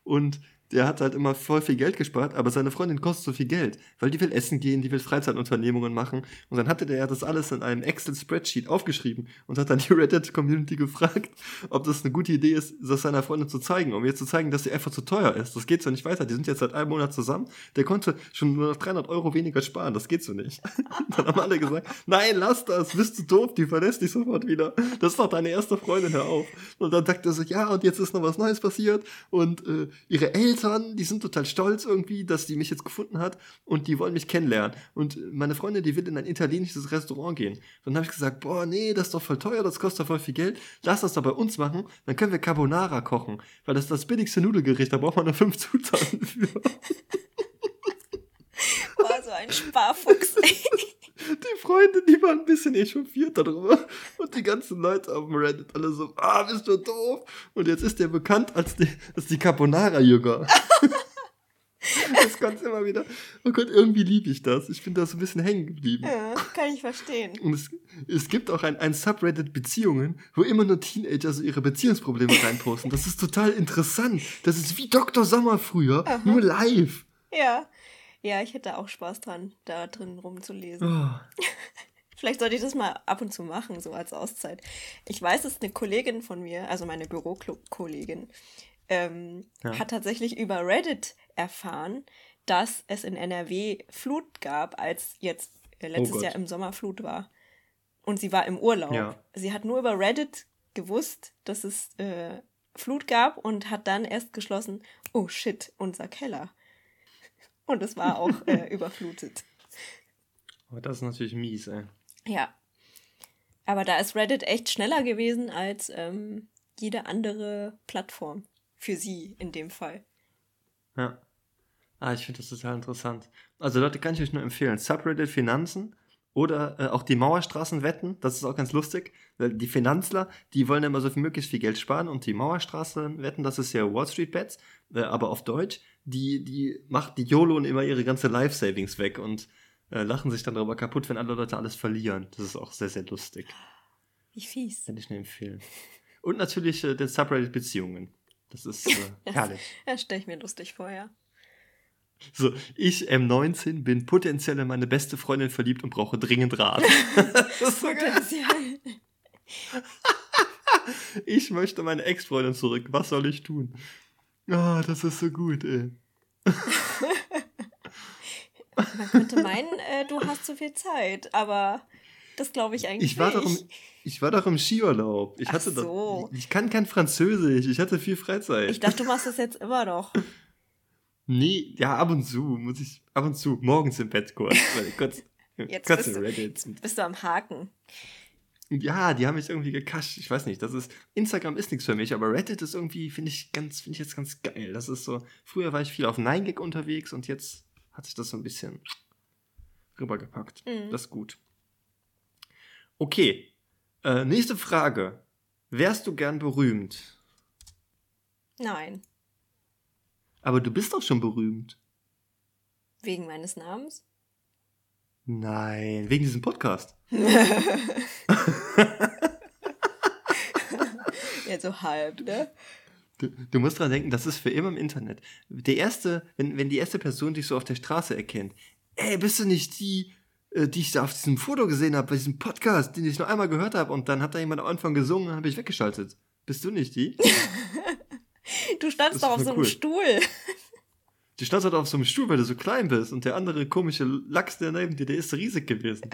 Und der hat halt immer voll viel Geld gespart, aber seine Freundin kostet so viel Geld, weil die will essen gehen, die will Freizeitunternehmungen machen. Und dann hatte der ja das alles in einem Excel-Spreadsheet aufgeschrieben und hat dann die Reddit-Community gefragt, ob das eine gute Idee ist, das seiner Freundin zu zeigen, um ihr zu zeigen, dass sie einfach zu teuer ist. Das geht so nicht weiter. Die sind jetzt seit einem Monat zusammen. Der konnte schon nur noch 300 Euro weniger sparen. Das geht so nicht. dann haben alle gesagt, nein, lass das, bist du doof, die verlässt dich sofort wieder. Das ist doch deine erste Freundin, hör auf. Und dann sagt er so, ja, und jetzt ist noch was Neues passiert und äh, ihre Eltern, die sind total stolz irgendwie, dass die mich jetzt gefunden hat und die wollen mich kennenlernen. Und meine Freundin, die will in ein italienisches Restaurant gehen. Dann habe ich gesagt, boah, nee, das ist doch voll teuer, das kostet doch voll viel Geld. Lass das doch bei uns machen, dann können wir Carbonara kochen, weil das ist das billigste Nudelgericht, da braucht man nur fünf Zutaten für. Boah, so ein Sparfuchs. Die Freunde, die waren ein bisschen echauffiert darüber. Und die ganzen Leute auf dem Reddit alle so, ah, bist du doof? Und jetzt ist der bekannt als die, als die Carbonara-Jünger. das kommt immer wieder. Oh Gott, irgendwie liebe ich das. Ich bin da so ein bisschen hängen geblieben. ja, kann ich verstehen. Und es, es gibt auch ein, ein Subreddit Beziehungen, wo immer nur Teenager so ihre Beziehungsprobleme reinposten. Das ist total interessant. Das ist wie Dr. Sommer früher, nur live. Ja. Ja, ich hätte auch Spaß dran, da drin rumzulesen. Oh. Vielleicht sollte ich das mal ab und zu machen, so als Auszeit. Ich weiß, dass eine Kollegin von mir, also meine Bürokollegin, ähm, Ja. hat tatsächlich über Reddit erfahren, dass es in NRW Flut gab, als jetzt äh, letztes Oh. Jahr im Sommer Flut war. Und sie war im Urlaub. Ja. Sie hat nur über Reddit gewusst, dass es äh, Flut gab und hat dann erst geschlossen, oh shit, unser Keller. Und es war auch äh, überflutet. Aber das ist natürlich mies, ey. Ja. Aber da ist Reddit echt schneller gewesen als ähm, jede andere Plattform. Für sie in dem Fall. Ja. Ah, ich finde das total interessant. Also Leute, kann ich euch nur empfehlen. Subreddit Finanzen oder äh, auch die Mauerstraßen wetten. Das ist auch ganz lustig. Weil die Finanzler, die wollen immer so viel möglichst viel Geld sparen und die Mauerstraßen wetten, das ist ja Wall Street Bets, äh, aber auf Deutsch, die, die macht die YOLO und immer ihre ganze Life Savings weg und äh, lachen sich dann darüber kaputt, wenn alle Leute alles verlieren. Das ist auch sehr, sehr lustig. Wie fies. Kann ich nur empfehlen. Und natürlich äh, den Subreddit Beziehungen. Das ist äh, Das- herrlich. Das stelle ich mir lustig vor, ja. So, ich M19 bin potenziell in meine beste Freundin verliebt und brauche dringend Rat. Potenzial. Ich möchte meine Ex-Freundin zurück. Was soll ich tun? Ah, das ist so gut, ey. Man könnte meinen, äh, du hast zu viel Zeit, aber Das glaube ich eigentlich Ich war, doch im, nicht. ich war doch im Skiurlaub. Ich Ach hatte so. doch, ich kann kein Französisch. Ich hatte viel Freizeit. Ich dachte, du machst das jetzt immer noch. Nee, ja, ab und zu muss ich, ab und zu, morgens im Bett kurz. Weil ich kurz, Jetzt kurz bist in du- Reddit. Bist du am Haken? Ja, die haben mich irgendwie gekascht. Ich weiß nicht, das ist, Instagram ist nichts für mich, aber Reddit ist irgendwie, finde ich ganz, finde ich jetzt ganz geil. Das ist so, früher war ich viel auf 9gag unterwegs und jetzt hat sich das so ein bisschen rübergepackt. Mhm. Das ist gut. Okay, äh, nächste Frage. Wärst du gern berühmt? Nein. Aber du bist doch schon berühmt. Wegen meines Namens? Nein, wegen diesem Podcast. Ja, so halb, ne? Du, du musst dran denken, das ist für immer im Internet. Der erste, wenn, wenn die erste Person dich so auf der Straße erkennt, ey, bist du nicht die, äh, die ich da auf diesem Foto gesehen habe, bei diesem Podcast, den ich nur einmal gehört habe und dann hat da jemand am Anfang gesungen und habe ich weggeschaltet. Bist du nicht die? Du standst doch auf so einem cool. Stuhl. Du standst halt auf so einem Stuhl, weil du so klein bist und der andere komische Lachs, der neben dir, der ist riesig gewesen.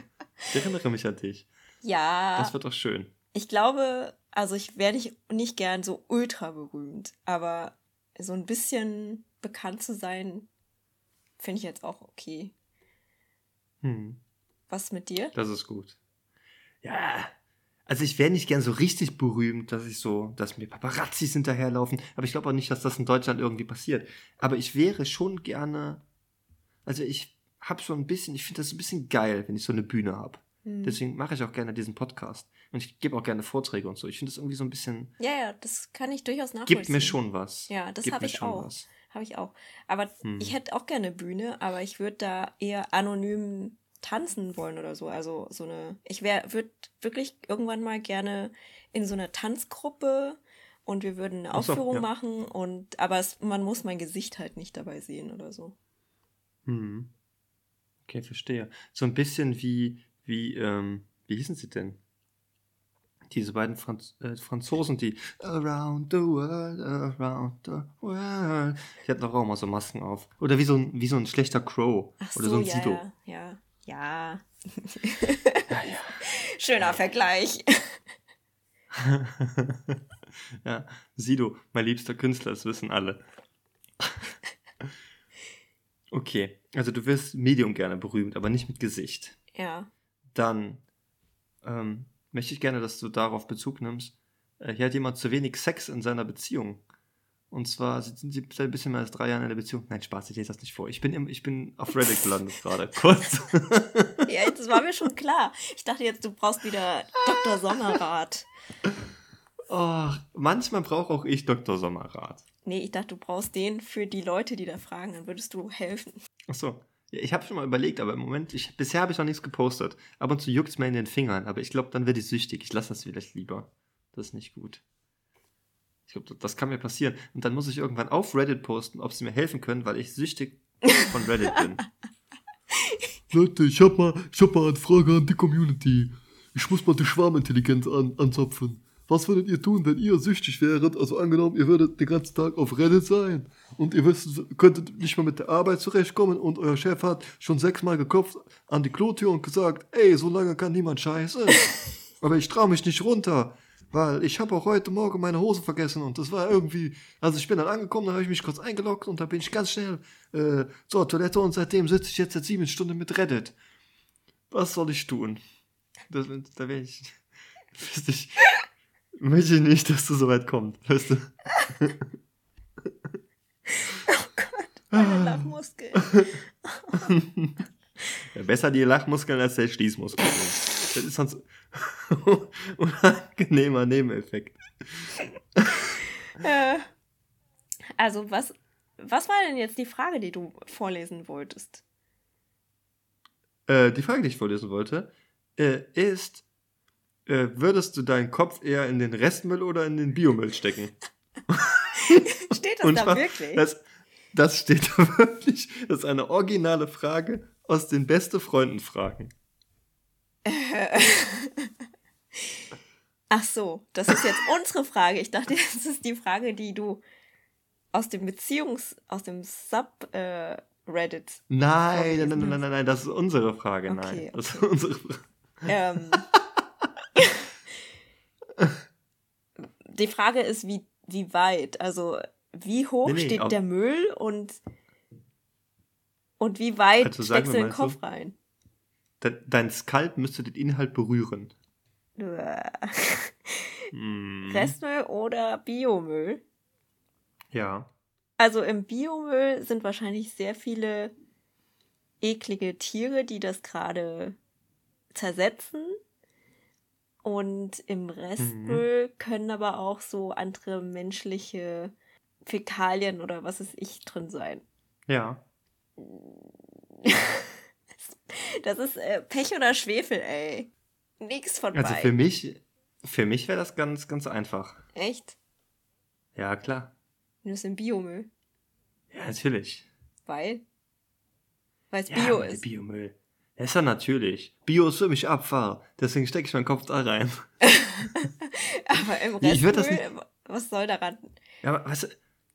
Ich erinnere mich an dich. Ja, Das wird doch schön. ich glaube, also ich wäre nicht, nicht gern so ultra berühmt, aber so ein bisschen bekannt zu sein, finde ich jetzt auch okay. Hm. Was mit dir? Das ist gut. Ja. Also ich wäre nicht gern so richtig berühmt, dass ich so, dass mir Paparazzis hinterherlaufen. Aber ich glaube auch nicht, dass das in Deutschland irgendwie passiert. Aber ich wäre schon gerne, also ich habe so ein bisschen, ich finde das ein bisschen geil, wenn ich so eine Bühne habe. Hm. Deswegen mache ich auch gerne diesen Podcast. Und ich gebe auch gerne Vorträge und so. Ich finde das irgendwie so ein bisschen, Ja, ja, das kann ich durchaus nachvollziehen. gibt mir schon was. Ja, das habe ich auch. was. Habe ich auch. Aber Hm. ich hätte auch gerne Bühne, aber ich würde da eher anonym tanzen wollen oder so. Also so eine. Ich wäre, würde wirklich irgendwann mal gerne in so einer Tanzgruppe und wir würden eine so, Aufführung ja. machen und aber es, man muss mein Gesicht halt nicht dabei sehen oder so. Hm. Okay, verstehe. So ein bisschen wie, wie, ähm, wie hießen sie denn? Diese beiden Franz äh, Franzosen, die Around the World, Around the World. Die hatten doch auch mal so Masken auf. Oder wie so ein, wie so ein schlechter Crow. Ach Oder so, so ein ja, Sido. ja, ja. Schöner Vergleich. ja, Sido, mein liebster Künstler, das wissen alle. okay, also du wirst medium gerne berühmt, aber nicht mit Gesicht. Ja. dann ähm, möchte ich gerne, dass du darauf Bezug nimmst. Äh, hier hat jemand zu wenig Sex in seiner Beziehung. Und zwar sind sie seit ein bisschen mehr als drei Jahren in der Beziehung. Nein, Spaß, ich lese das nicht vor. Ich bin, im, ich bin auf Reddit gelandet gerade. Kurz. Ja, das war mir schon klar. Ich dachte jetzt, du brauchst wieder Dr. Sommerrat. oh, manchmal brauche auch ich Dr. Sommerrat. Nee, ich dachte, du brauchst den für die Leute, die da fragen. Dann würdest du helfen. Achso. Ja, ich habe schon mal überlegt, aber im Moment, ich, bisher habe ich noch nichts gepostet. Ab und zu juckt es mir in den Fingern, aber ich glaube, dann werde ich süchtig. Ich lasse das vielleicht lieber. Das ist nicht gut. Ich glaube, das kann mir passieren. Und dann muss ich irgendwann auf Reddit posten, ob sie mir helfen können, weil ich süchtig von Reddit bin. Leute, ich hab mal, ich hab mal eine Frage an die Community. Ich muss mal die Schwarmintelligenz an, anzapfen. Was würdet ihr tun, wenn ihr süchtig wäret? Also angenommen, ihr würdet den ganzen Tag auf Reddit sein und ihr wisst, könntet nicht mehr mit der Arbeit zurechtkommen und euer Chef hat schon sechsmal geklopft an die Klotür und gesagt, ey, so lange kann niemand scheißen. Aber ich traue mich nicht runter, weil ich habe auch heute Morgen meine Hose vergessen und das war irgendwie, also ich bin dann angekommen, dann habe ich mich kurz eingeloggt und da bin ich ganz schnell äh, zur Toilette und seitdem sitze ich jetzt seit sieben Stunden mit Reddit. Was soll ich tun? Das, da wäre ich. Weißt ich möchte ich nicht, dass du so weit kommst. Weißt du? Meine Lachmuskeln. Besser die Lachmuskeln als der Schließmuskel. Das ist sonst unangenehmer Nebeneffekt. Äh, also, was, was war denn jetzt die Frage, die du vorlesen wolltest? Äh, die Frage, die ich vorlesen wollte, äh, ist: äh, Würdest du deinen Kopf eher in den Restmüll oder in den Biomüll stecken? Steht das Und da wirklich? Das, das steht da wirklich. Das ist eine originale Frage aus den beste Freunden Fragen. Ach so, das ist jetzt unsere Frage. Ich dachte, das ist die Frage, die du aus dem Beziehungs-, aus dem Sub-Reddit. Nein, nein, nein, nein, hast. nein, nein, das ist unsere Frage. Okay, Nein, das ist okay. unsere Frage. Ähm, die Frage ist, wie, wie weit? Also, wie hoch Nee, nee, steht der Müll und, und wie weit Also steckst du den mal so. Kopf rein? De dein Skalp müsste den Inhalt berühren. Hm. Restmüll oder Biomüll? Ja. Also im Biomüll sind wahrscheinlich sehr viele eklige Tiere, die das gerade zersetzen. Und im Restmüll können aber auch so andere menschliche Fäkalien oder was ist ich drin sein. Ja. Das ist äh, Pech oder Schwefel, ey. Nix von Also beiden. für mich, für mich wäre das ganz, ganz einfach. Echt? Ja, klar. Nur ist im Biomüll. Ja, natürlich. Weil? Weil es Ja, Bio ist. Biomüll. Ist ja natürlich. Bio ist für mich Abfall. Deswegen stecke ich meinen Kopf da rein. Aber im Nee, ich das Restmüll, was soll daran? Ja, aber du,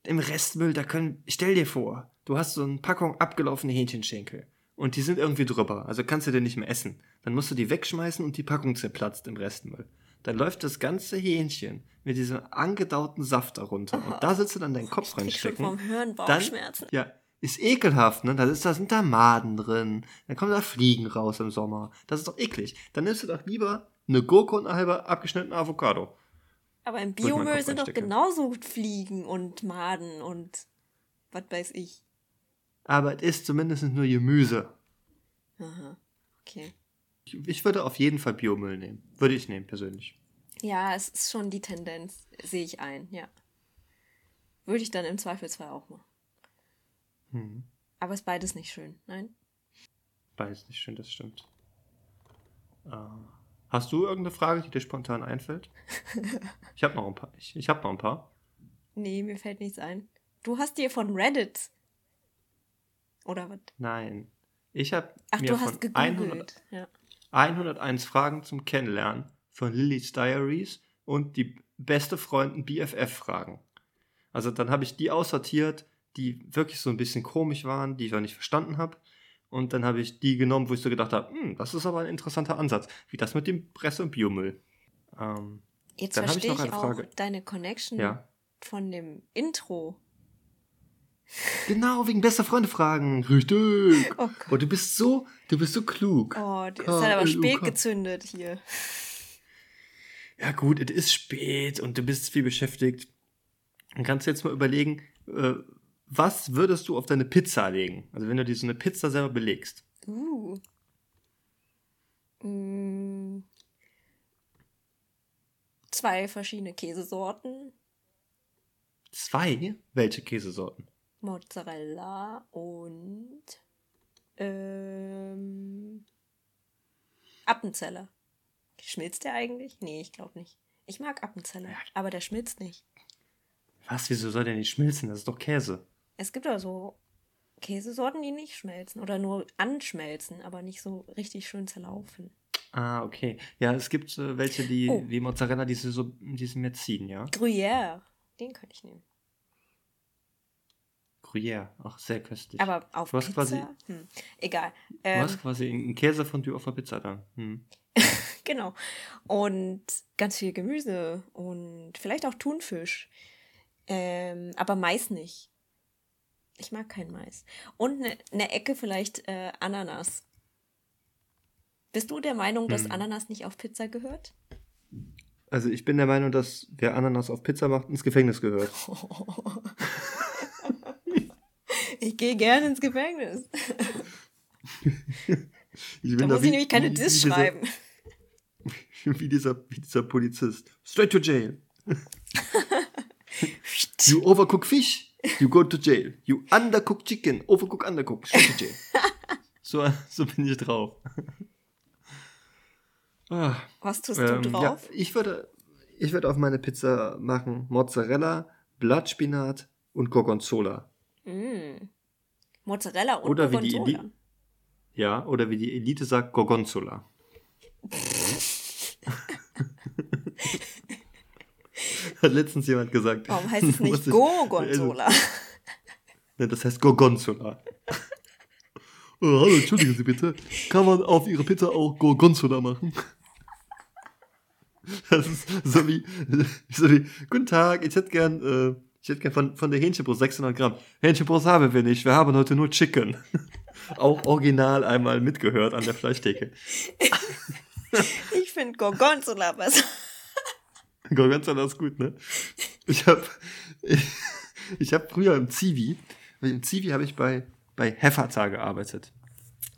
im Restmüll, da können, stell dir vor, du hast so eine Packung abgelaufene Hähnchenschenkel und die sind irgendwie drüber, also kannst du den nicht mehr essen. Dann musst du die wegschmeißen und die Packung zerplatzt im Restmüll. Dann läuft das ganze Hähnchen mit diesem angedauten Saft darunter und da sitzt du dann deinen Kopf reinstecken. vom Hören Dann, Bauchschmerzen. ja, ist ekelhaft, ne? Da, ist, da sind da Maden drin, dann kommen da Fliegen raus im Sommer. Das ist doch eklig. Dann nimmst du doch lieber eine Gurke und eine halbe abgeschnittene Avocado. Aber im Biomüll sind doch genauso Fliegen und Maden und was weiß ich. Aber es ist zumindest nur Gemüse. Aha. Okay. Ich, ich würde auf jeden Fall Biomüll nehmen. Würde ich nehmen, persönlich. Ja, es ist schon die Tendenz, sehe ich ein, ja. Würde ich dann im Zweifelsfall auch machen. Hm. Aber ist beides nicht schön, nein? Weiß nicht schön, das stimmt. Äh, hast du irgendeine Frage, die dir spontan einfällt? Ich habe noch ein paar. Ich, ich habe noch ein paar. Nee, mir fällt nichts ein. Du hast dir von Reddit. Oder was? Nein. Ich habe mir du von hast 100, gegoogelt. Ja. 101 Fragen zum Kennenlernen von Lily's Diaries und die beste Freunden BFF-Fragen. Also dann habe ich die aussortiert, die wirklich so ein bisschen komisch waren, die ich auch nicht verstanden habe. Und dann habe ich die genommen, wo ich so gedacht habe, hm, das ist aber ein interessanter Ansatz. Wie das mit dem Presse- und Biomüll. Ähm, Jetzt ich verstehe noch ich, eine auch Frage. deine Connection ja. von dem Intro. Genau, wegen beste Freunde fragen. Richtig. Oh Oh, du bist so, du bist so klug. Oh, die ist halt aber spät gezündet hier. Ja gut, es ist spät und du bist viel beschäftigt. Dann kannst du jetzt mal überlegen, äh, was würdest du auf deine Pizza legen? Also wenn du dir so eine Pizza selber belegst. Uh. Mm. Zwei verschiedene Käsesorten. Zwei? Welche Käsesorten? Mozzarella und ähm, Appenzeller. Schmilzt der eigentlich? Nee, ich glaube nicht. Ich mag Appenzeller, Ja. aber der schmilzt nicht. Was, wieso soll der nicht schmilzen? Das ist doch Käse. Es gibt ja so Käsesorten, die nicht schmelzen oder nur anschmelzen, aber nicht so richtig schön zerlaufen. Ah, okay. Ja, es gibt äh, welche, die Oh. wie Mozzarella, die sie so, die sie mehr ziehen, ja? Gruyère, den könnte ich nehmen. Gruyère, auch sehr köstlich. Aber auf Du hast Pizza? quasi- hm, egal. du Ähm, hast quasi einen Käsefondue auf der Pizza dann. Hm. Genau. Und ganz viel Gemüse und vielleicht auch Thunfisch. Ähm, aber Mais nicht. Ich mag kein Mais. Und eine ne Ecke vielleicht äh, Ananas. Bist du der Meinung, dass Hm. Ananas nicht auf Pizza gehört? Also ich bin der Meinung, dass wer Ananas auf Pizza macht, ins Gefängnis gehört. Ich gehe gerne ins Gefängnis. Ich Da muss wie- ich nämlich keine Diss wie dieser- schreiben. Wie dieser, wie dieser Polizist. Straight to jail. You overcook fish, you go to jail. You undercook chicken, overcook, undercook, straight to jail. So, so bin ich drauf. Ah, Was tust ähm, du ja, drauf? ich würde, ich würde auf meine Pizza machen Mozzarella, Blattspinat und Gorgonzola. Mm. Mozzarella und Oder wie die Gorgonzola. Eli- Ja, oder wie die Elite sagt, Gorgonzola. Hat letztens jemand gesagt. Warum heißt es nicht Muss ich- Also, Gorgonzola? Ne, das heißt Gorgonzola. Oh, hallo, entschuldigen Sie bitte. Kann man auf Ihre Pizza auch Gorgonzola machen? Das ist so wie, so wie Guten Tag, ich hätte gern, äh, ich hätte gern von, von der Hähnchenbrust 600 Gramm. Hähnchenbrust haben wir nicht, wir haben heute nur Chicken. Auch original einmal mitgehört an der Fleischtheke. Ich finde Gorgonzola besser. Gorgonzola ist gut, ne? Ich habe ich, ich hab früher im Zivi, im Zivi habe ich bei, bei Hefata gearbeitet.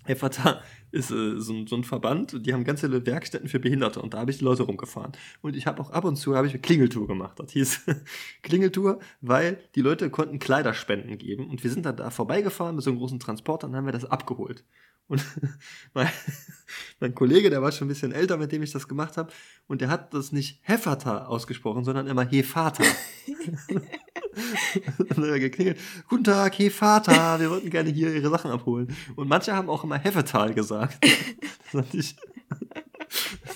Hefata ist äh, so, ein, so ein Verband, und die haben ganz viele Werkstätten für Behinderte und da habe ich die Leute rumgefahren. Und ich habe auch ab und zu habe ich eine Klingeltour gemacht. Das hieß Klingeltour, weil die Leute konnten Kleiderspenden geben und wir sind dann da vorbeigefahren mit so einem großen Transporter und dann haben wir das abgeholt. Und mein, mein Kollege, der war schon ein bisschen älter, mit dem ich das gemacht habe, und der hat das nicht Hefata ausgesprochen, sondern immer Hefata. dann hat er geklingelt. Guten Tag, Hefata, wir wollten gerne hier Ihre Sachen abholen. Und manche haben auch immer Hefetal gesagt. Das fand ich,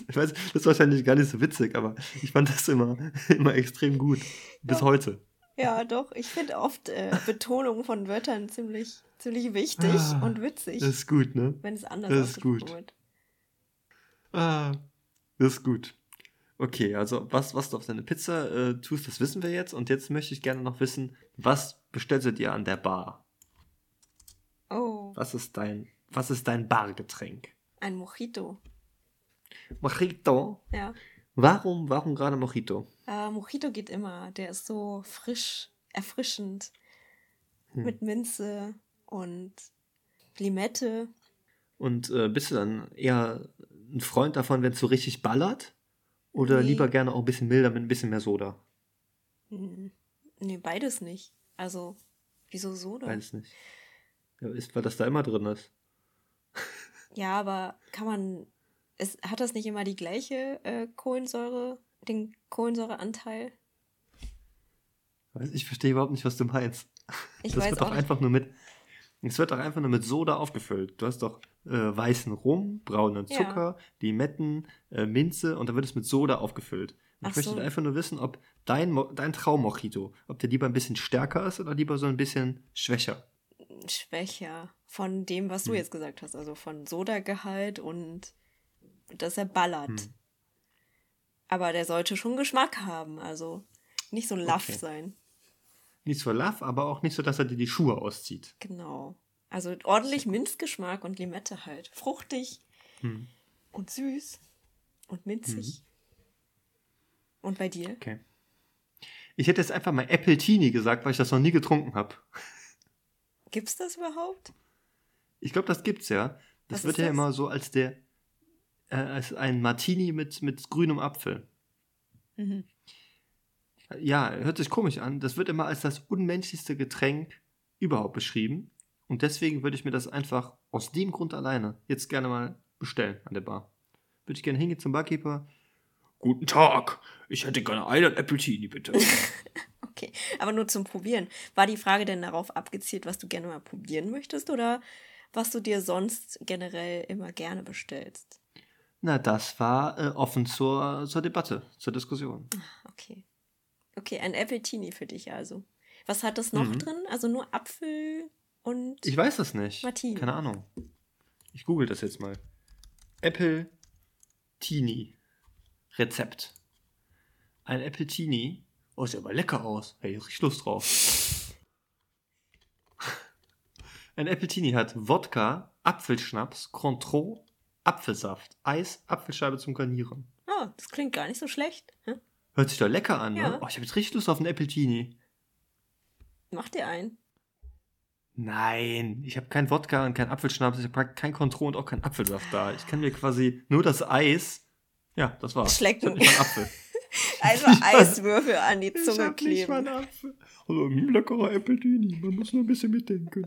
ich weiß, das ist wahrscheinlich gar nicht so witzig, aber ich fand das immer, immer extrem gut. Bis Ja. heute. Ja, doch. Ich finde oft äh, Betonung von Wörtern ziemlich, ziemlich wichtig Ah, und witzig, Das ist gut, ne? wenn es anders das ist gut. wird. Ah, das ist gut. Okay, also was, was du auf deine Pizza äh, tust, das wissen wir jetzt. Und jetzt möchte ich gerne noch wissen, was bestellst du dir an der Bar? Oh, Was ist dein, was ist dein Bargetränk? ein Mojito. Mojito. Ja. Warum, warum gerade Mojito? Äh, Mojito geht immer. Der ist so frisch, erfrischend. Hm. Mit Minze und Limette. Und äh, bist du dann eher ein Freund davon, wenn es so richtig ballert? Oder Nee. lieber gerne auch ein bisschen milder mit ein bisschen mehr Soda? Nee, beides nicht. Also, wieso Soda? Weiß nicht. Ja, ist, weil das da immer drin ist. Ja, aber kann man. Es, hat das nicht immer die gleiche äh, Kohlensäure, den Kohlensäureanteil? Ich verstehe überhaupt nicht, was du meinst. Ich das weiß wird auch doch nicht. einfach nur mit. Es wird doch einfach nur mit Soda aufgefüllt. Du hast doch äh, weißen Rum, braunen Ja. Zucker, Limetten, äh, Minze und dann wird es mit Soda aufgefüllt. Und Ach ich möchte so. einfach nur wissen, ob dein, Mo dein Traum-Mojito, ob der lieber ein bisschen stärker ist oder lieber so ein bisschen schwächer. Schwächer von dem, was du Hm. jetzt gesagt hast. Also von Sodagehalt und dass er ballert. Hm. Aber der sollte schon Geschmack haben. Also nicht so laff Okay. sein. Nicht so laff, aber auch nicht so, dass er dir die Schuhe auszieht. Genau. Also ordentlich Minzgeschmack und Limette halt. Fruchtig Hm. und süß und minzig. Und bei dir? Okay. Ich hätte jetzt einfach mal Apple Teenie gesagt, weil ich das noch nie getrunken habe. Gibt's das überhaupt? Ich glaube, das gibt's ja. Das Was wird ja das? immer so als der äh, als ein Martini mit, mit grünem Apfel. Mhm. Ja, hört sich komisch an. Das wird immer als das unmenschlichste Getränk überhaupt beschrieben. Und deswegen würde ich mir das einfach aus dem Grund alleine jetzt gerne mal bestellen an der Bar. Würde ich gerne hingehen zum Barkeeper. Guten Tag, ich hätte gerne einen Appletini, bitte. Okay, aber nur zum Probieren. War die Frage denn darauf abgezielt, was du gerne mal probieren möchtest oder was du dir sonst generell immer gerne bestellst? Na, das war äh, offen zur, zur Debatte, zur Diskussion. Okay. Okay, ein Appletini für dich also. Was hat das noch Mhm. drin? Also nur Apfel und. Ich weiß das nicht. Martini. Keine Ahnung. Ich google das jetzt mal. Apple Tini. Rezept. Ein Apple Tini. Oh, sieht aber lecker aus. Hey, richtig Lust drauf. Ein Apple Tini hat Wodka, Apfelschnaps, Cointreau, Apfelsaft, Eis, Apfelscheibe zum Garnieren. Oh, das klingt gar nicht so schlecht. Hm? Hört sich doch lecker an, ne? Ja. Oh, ich habe jetzt richtig Lust auf einen Apple Tini. Mach dir einen. Nein, ich habe kein Wodka und kein Apfelschnaps, ich habe kein Cointreau und auch kein Apfelsaft da. Ich kann mir quasi nur das Eis. Ja, das war's. Schlecken. Ich nicht Apfel. Einfach Eiswürfel an die Ich Zunge hab nicht mal kleben. einen Apfel. Hallo, ein leckerer Appletini. Man muss nur ein bisschen mitdenken.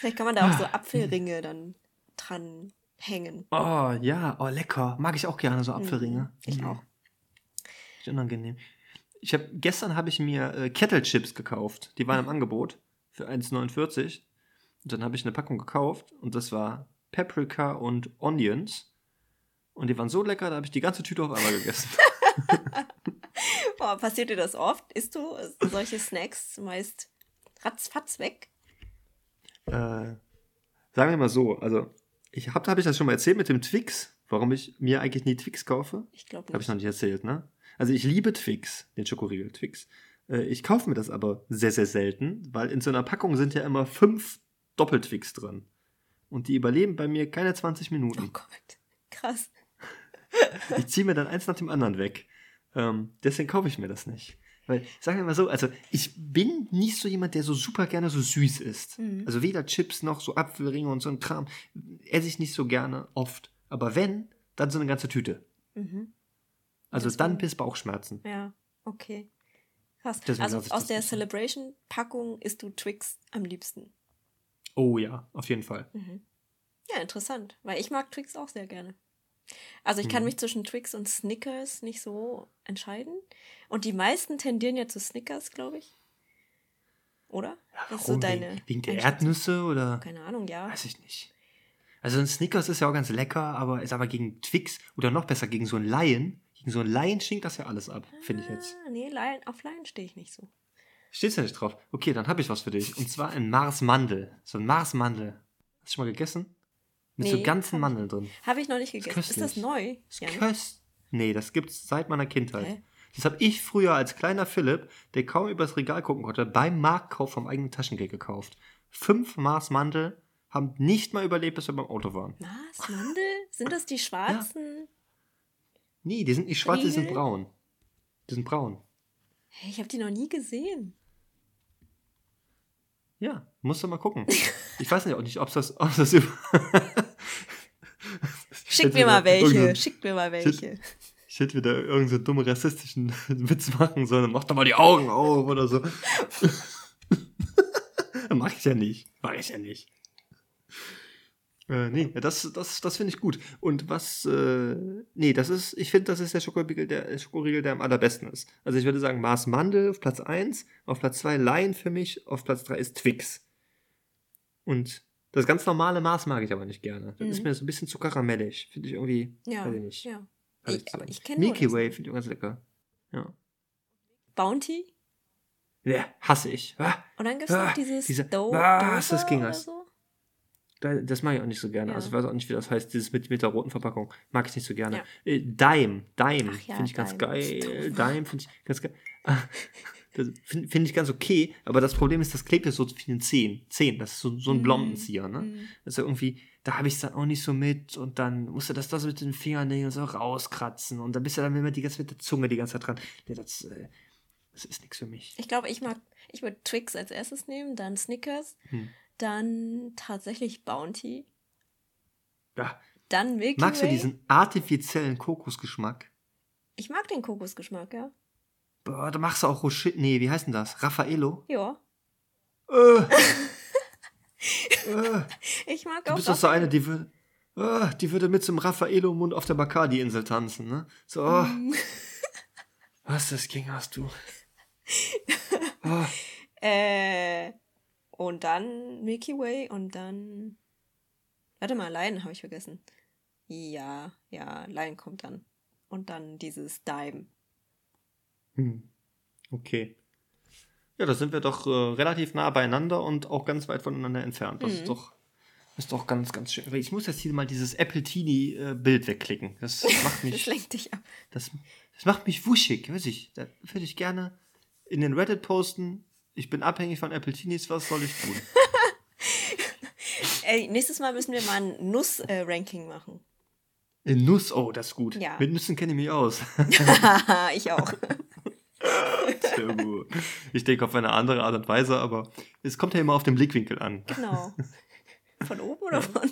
Vielleicht kann man da auch so Apfelringe dann dran hängen. Oh, ja, oh, lecker. Mag ich auch gerne so Apfelringe. Mhm, ich Mhm. auch. Ist unangenehm. Ich hab, gestern habe ich mir äh, Kettle Chips gekauft. Die waren im Angebot für 1,49. Und dann habe ich eine Packung gekauft und das war Paprika und Onions. Und die waren so lecker, da habe ich die ganze Tüte auf einmal gegessen. Boah, passiert dir das oft? Isst du solche Snacks meist ratzfatz weg? äh, sagen wir mal so, also ich habe habe ich das schon mal erzählt mit dem Twix, warum ich mir eigentlich nie Twix kaufe? Ich glaube Habe nicht. ich noch nicht erzählt, ne? Also ich liebe Twix, den Schokoriegel Twix. Äh, Ich kaufe mir das aber sehr, sehr selten, weil in so einer Packung sind ja immer fünf Doppeltwix drin. Und die überleben bei mir keine 20 Oh Minuten. Gott. Krass. Ich ziehe mir dann eins nach dem anderen weg. Ähm, deswegen kaufe ich mir das nicht. Weil, sagen wir mal so, also ich bin nicht so jemand, der so super gerne so süß isst. Mhm. Also weder Chips noch so Apfelringe und so ein Kram esse ich nicht so gerne oft. Aber wenn, dann so eine ganze Tüte. Mhm. Also Deswegen- dann bis Bauchschmerzen. Ja, okay. Krass. Deswegen also aus der. Celebration-Packung isst du Twix am liebsten. Oh ja, auf jeden Fall. Mhm. Ja, interessant. Weil ich mag Twix auch sehr gerne. Also ich kann Mhm. mich zwischen Twix und Snickers nicht so entscheiden. Und die meisten tendieren ja zu Snickers, glaube ich. Oder? das ist so Warum? deine. wegen, der. Erdnüsse oder? Keine Ahnung, ja. Weiß ich nicht. Also ein Snickers ist ja auch ganz lecker, aber ist aber gegen Twix oder noch besser gegen so einen Laien. Gegen so Laien schinkt das ja alles ab, finde ich jetzt. Ah, nee, Lion, auf Lion stehe ich nicht so. Steht's ja nicht drauf. Okay, dann habe ich was für dich. Und zwar ein Mars-Mandel. So ein Mars-Mandel. Hast du schon mal gegessen? Mit so Nee, ganzen hab ich Mandeln drin. Habe ich noch nicht gegessen. Ist, das neu? Das Ja, ist köst. Nee, das gibt's seit meiner Kindheit. Hä? Das habe ich früher als kleiner Philipp, der kaum übers Regal gucken konnte, beim Marktkauf vom eigenen Taschengeld gekauft. Fünf Mars Mandel haben nicht mal überlebt, bis wir beim Auto waren. Was? Mandel? Sind das die schwarzen? Nee, die sind nicht schwarz, die sind braun. Die sind braun. Hey, ich habe die noch nie gesehen. Ja, musst du mal gucken. Ich weiß nicht, auch nicht, ob das, ob das über Schick Hätte mir mal welche. Schick mir mal welche. Ich hätte wieder irgendeinen so dummen rassistischen Witz machen sollen. Mach doch mal die Augen auf oder so. Mach ich ja nicht. Mach ich ja nicht. Äh, nee, das, das, das finde ich gut. Und was, äh, nee, das ist, ich finde, das ist der Schokoriegel, der, der Schokoriegel, der am allerbesten ist. Also ich würde sagen, Mars Mandel auf Platz 1, auf Platz 2 Lion für mich, auf Platz 3 ist Twix. Und das ganz normale Maß mag ich aber nicht gerne. Das Mhm. ist mir so ein bisschen zu karamellig. Finde ich irgendwie, Ja, weiß ich nicht. ja. Ich, aber ich kenne Milky. Way finde ich ganz lecker. Ja. Bounty. Ja, hasse ich. Ah, Und dann gibt es Ah, noch dieses diese- Do was, das ging das. so. Da- das mag ich auch nicht so gerne. Ja. Also ich weiß auch nicht, wie das heißt, dieses mit, mit der roten Verpackung. Mag ich nicht so gerne. Ja. Äh, Dime, Dime ja, finde ich ganz Dime. geil. Dime finde ich ganz geil. Finde find ich ganz okay, aber das Problem ist, das klebt ja so wie ein Zehen. Zehen, das ist so, so ein Mm, Blombenzieher, ne? mm. Das ist ja irgendwie, da habe ich es dann auch nicht so mit und dann musst du das, das mit den Fingernägeln so rauskratzen und dann bist du dann immer die ganze mit der Zunge die ganze Zeit dran. Ja, das, äh, das ist nichts für mich. Ich glaube, ich mag, ich würde Twix als erstes nehmen, dann Snickers, Hm. Dann tatsächlich Bounty, Ja. dann Milky Magst du Way. diesen artifiziellen Kokosgeschmack? Ich mag den Kokosgeschmack, ja. Boah, da machst du auch Rocher. Nee, wie heißt denn das? Raffaello? Ja. Äh. äh. Ich mag Du auch. bist doch so eine, die, will, äh, die würde mit einem Raffaello-Mund auf der Bacardi-Insel tanzen, ne? So, oh, Mm. was das King hast du? Oh, Äh, und dann Milky Way und dann. Warte mal, Lion habe ich vergessen. Ja, ja, Lion kommt dann. Und dann dieses Dime. hm. Okay. Ja, da sind wir doch äh, relativ nah beieinander und auch ganz weit voneinander entfernt. Das Mhm. ist doch. Ist doch ganz, ganz schön. Aber Ich muss jetzt hier mal dieses Apple Teeny-Bild wegklicken. Das macht Das mich. lenkt dich ab. Das, das macht mich wuschig, weiß ich. Da würde ich gerne in den Reddit posten. Ich bin abhängig von Apple Teenies, was soll ich tun? Ey, nächstes Mal müssen wir mal ein Nuss-Ranking machen. In Nuss, oh, das ist gut. Ja. Mit Nüssen kenne ich mich aus. ich auch. Sehr gut. Ich denke auf eine andere Art und Weise, aber es kommt ja immer auf den Blickwinkel an. Genau. Von oben oder von?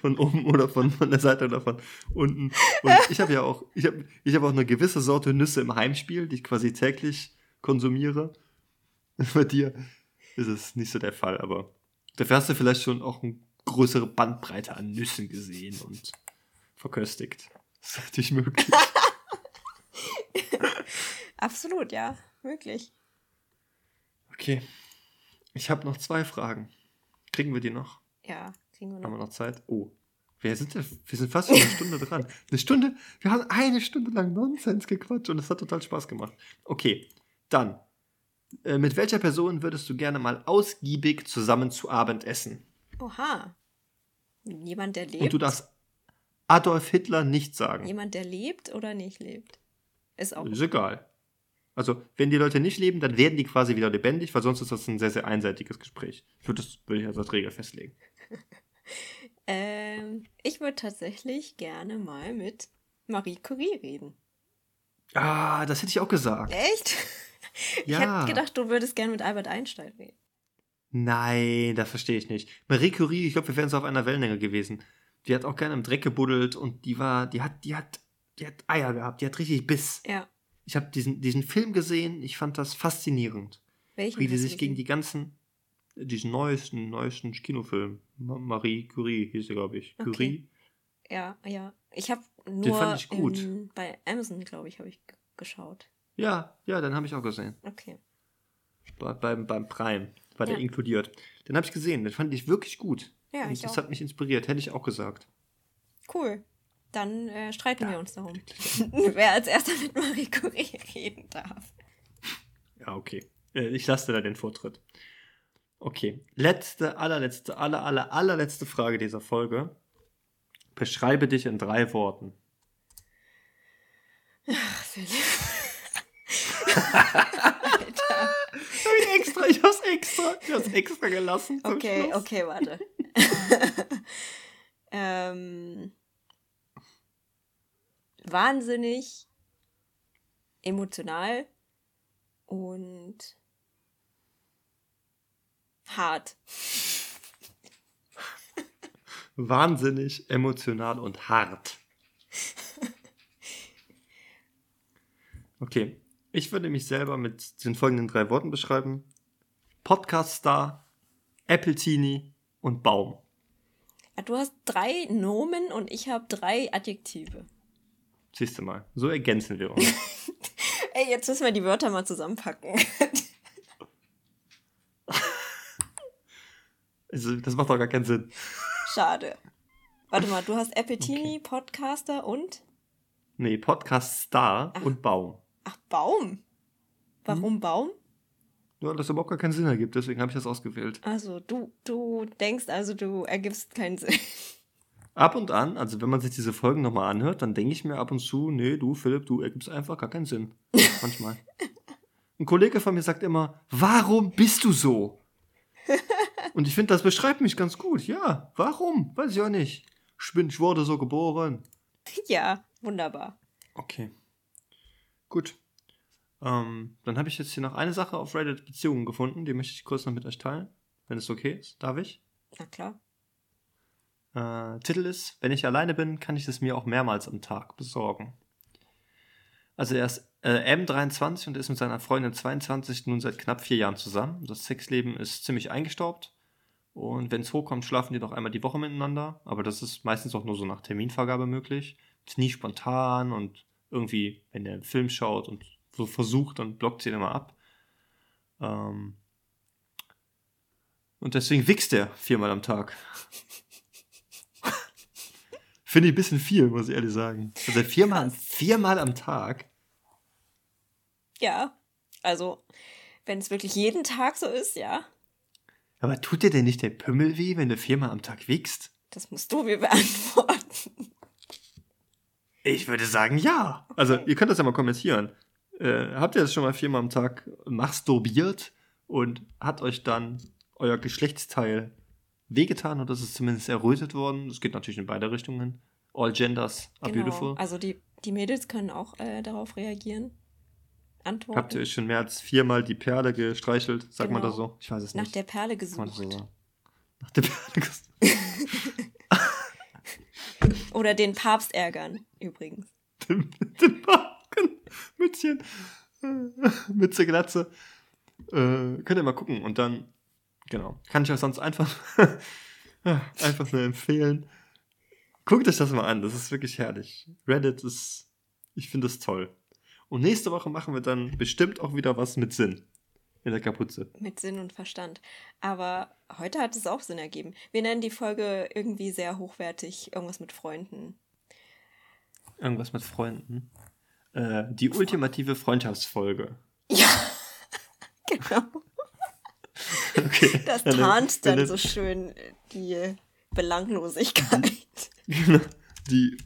Von oben oder von, von der Seite oder von unten. Und ich habe ja auch, ich habe ich hab auch eine gewisse Sorte Nüsse im Heimspiel, die ich quasi täglich konsumiere. Bei dir ist es nicht so der Fall, aber dafür hast du vielleicht schon auch eine größere Bandbreite an Nüssen gesehen und verköstigt. Das ist natürlich möglich. Absolut, ja. Wirklich. Okay. Ich habe noch zwei Fragen. Kriegen wir die noch? Ja, kriegen wir Haben noch. wir noch Zeit? Oh. Wir sind, wir sind fast schon eine Stunde dran. Eine Stunde? Wir haben eine Stunde lang Nonsens gequatscht und es hat total Spaß gemacht. Okay, dann. Äh, mit welcher Person würdest du gerne mal ausgiebig zusammen zu Abend essen? Oha. Jemand, der Und du lebt? darfst Adolf Hitler nicht sagen. Jemand, der lebt oder nicht lebt? Ist auch. Ist egal. Also, wenn die Leute nicht leben, dann werden die quasi wieder lebendig, weil sonst ist das ein sehr, sehr einseitiges Gespräch. Ich würde das würde ich also als Regel festlegen. Ähm, ich würde tatsächlich gerne mal mit Marie Curie reden. Ah, das hätte ich auch gesagt. Echt? Ich Ja. hätte gedacht, du würdest gerne mit Albert Einstein reden. Nein, das verstehe ich nicht. Marie Curie, ich glaube, wir wären so auf einer Wellenlänge gewesen. Die hat auch gerne im Dreck gebuddelt und die war, die hat, die hat, die hat Eier gehabt, die hat richtig Biss. Ja. Ich habe diesen, diesen Film gesehen, ich fand das faszinierend. Welchen Wie die sich gegen die ganzen, diesen neuesten, neuesten Kinofilm, Ma Marie Curie hieß er, glaube ich. Okay. Curie. Ja, ja. Ich habe nur fand ich gut. In, bei Amazon, glaube ich, habe ich geschaut. Ja, ja, den habe ich auch gesehen. Okay. Bei, beim, beim Prime war der Ja. inkludiert. Den habe ich gesehen, den fand ich wirklich gut. Ja, Und ich das auch. hat mich inspiriert, hätte ich auch gesagt. Cool. Dann äh, streiten wir uns darum. Wer als erster mit Marie Curie reden darf. Ja, okay. Äh, Ich lasse da den Vortritt. Okay. Letzte, allerletzte, aller, aller, allerletzte Frage dieser Folge. Beschreibe dich in drei Worten. Ach, Philipp. Alter. Ich extra, ich hab's extra, ich hab's extra gelassen. Okay, Schluss. okay, warte. ähm, wahnsinnig emotional und hart. Wahnsinnig, emotional und hart. Okay. Ich würde mich selber mit den folgenden drei Worten beschreiben. Podcast-Star, Apple Teenie und Baum. Ja, du hast drei Nomen und ich habe drei Adjektive. Siehst du mal. So ergänzen wir uns. Ey, jetzt müssen wir die Wörter mal zusammenpacken. Also, das macht doch gar keinen Sinn. Schade. Warte mal, du hast Appetini, Podcaster und? Nee, Podcast Star Ach. und Baum. Ach, Baum. Warum Baum? Ja, das überhaupt gar keinen Sinn ergibt, deswegen habe ich das ausgewählt. Also, du, du denkst also, du ergibst keinen Sinn. Ab und an, also wenn man sich diese Folgen nochmal anhört, dann denke ich mir ab und zu, nee, du, Philipp, du ergibst einfach gar keinen Sinn. Manchmal. Ein Kollege von mir sagt immer, warum bist du so? Und ich finde, das beschreibt mich ganz gut. Ja, warum? Weiß ich auch nicht. Ich bin, ich wurde so geboren. ja, wunderbar. Okay. Gut. Ähm, dann habe ich jetzt hier noch eine Sache auf Reddit Beziehungen gefunden, die möchte ich kurz noch mit euch teilen. Wenn es okay ist, darf ich? Na klar. Äh, Titel ist, wenn ich alleine bin, kann ich es mir auch mehrmals am Tag besorgen. Also er ist äh, M23 und ist mit seiner Freundin 22 nun seit knapp vier Jahren zusammen. Das Sexleben ist ziemlich eingestaubt. Und wenn es hochkommt, schlafen die noch einmal die Woche miteinander. Aber das ist meistens auch nur so nach Terminvergabe möglich. Ist nie spontan und irgendwie, wenn der einen Film schaut und so versucht, dann blockt sie ihn immer ab. Ähm und deswegen wichst er viermal am Tag. Finde ich ein bisschen viel, muss ich ehrlich sagen. Also viermal, viermal am Tag. Ja, also, wenn es wirklich jeden Tag so ist, ja, Aber tut dir denn nicht der Pümmel weh, wenn du viermal am Tag wickst? das musst du mir beantworten. Ich würde sagen, ja. Also, ihr könnt das ja mal kommentieren. Äh, habt ihr das schon mal viermal am Tag masturbiert und hat euch dann euer Geschlechtsteil wehgetan oder ist es zumindest errötet worden? Das geht natürlich in beide Richtungen. All genders are beautiful. Genau. Also, die, die Mädels können auch äh, darauf reagieren. Antworten. Habt ihr euch schon mehr als viermal die Perle gestreichelt? Sagt man Genau. das so? Ich weiß es nach nicht. der Perle man so gesucht? sagen? Nach der Perle gesucht. Oder den Papst ärgern, übrigens. dem, dem Haken, Mützchen, Mütze, Glatze. Äh, könnt ihr mal gucken und dann, genau, kann ich euch sonst einfach, einfach nur empfehlen. Guckt euch das mal an, das ist wirklich herrlich. Reddit ist, ich finde es toll. Und nächste Woche machen wir dann bestimmt auch wieder was mit Sinn in der Kapuze. Mit Sinn und Verstand. Aber heute hat es auch Sinn ergeben. Wir nennen die Folge irgendwie sehr hochwertig. Irgendwas mit Freunden. Irgendwas mit Freunden. Äh, die ultimative Freundschaftsfolge. Ja, genau. Okay. Das tarnt dann so schön die Belanglosigkeit. Genau. Die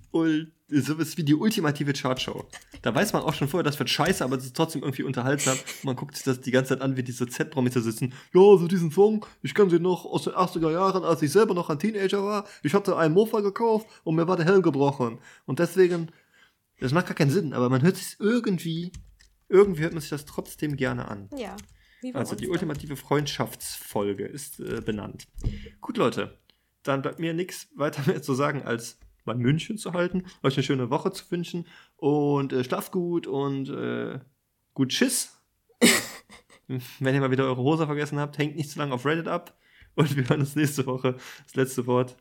Ul sowas wie die ultimative Chartshow. Da weiß man auch schon vorher, das wird scheiße, aber es ist trotzdem irgendwie unterhaltsam. Man guckt sich das die ganze Zeit an, wie diese Z-Promis da sitzen. Ja, so diesen Song, ich kann sie noch aus den 80er Jahren, als ich selber noch ein Teenager war. Ich hatte einen Mofa gekauft und mir war der Helm gebrochen. Und deswegen, das macht gar keinen Sinn, aber man hört sich irgendwie, irgendwie hört man sich das trotzdem gerne an. Ja. Also die dann. ultimative Freundschaftsfolge ist äh, benannt. Gut, Leute, dann bleibt mir nichts weiter mehr zu sagen, als mein München zu halten, euch eine schöne Woche zu wünschen und äh, schlaft gut und äh, gut Schiss. Wenn ihr mal wieder eure Hose vergessen habt, hängt nicht zu lange auf Reddit ab und wir hören uns nächste Woche. Das letzte Wort,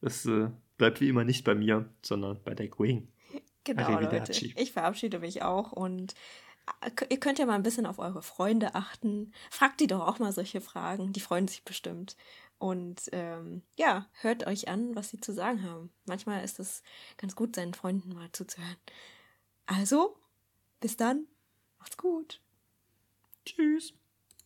das äh, bleibt wie immer nicht bei mir, sondern bei der Queen. Genau, Leute. Ich verabschiede mich auch und äh, ihr könnt ja mal ein bisschen auf eure Freunde achten. Fragt die doch auch mal solche Fragen. Die freuen sich bestimmt. Und ähm, ja, hört euch an, was sie zu sagen haben. Manchmal ist es ganz gut, seinen Freunden mal zuzuhören. Also, bis dann. Macht's gut. Tschüss.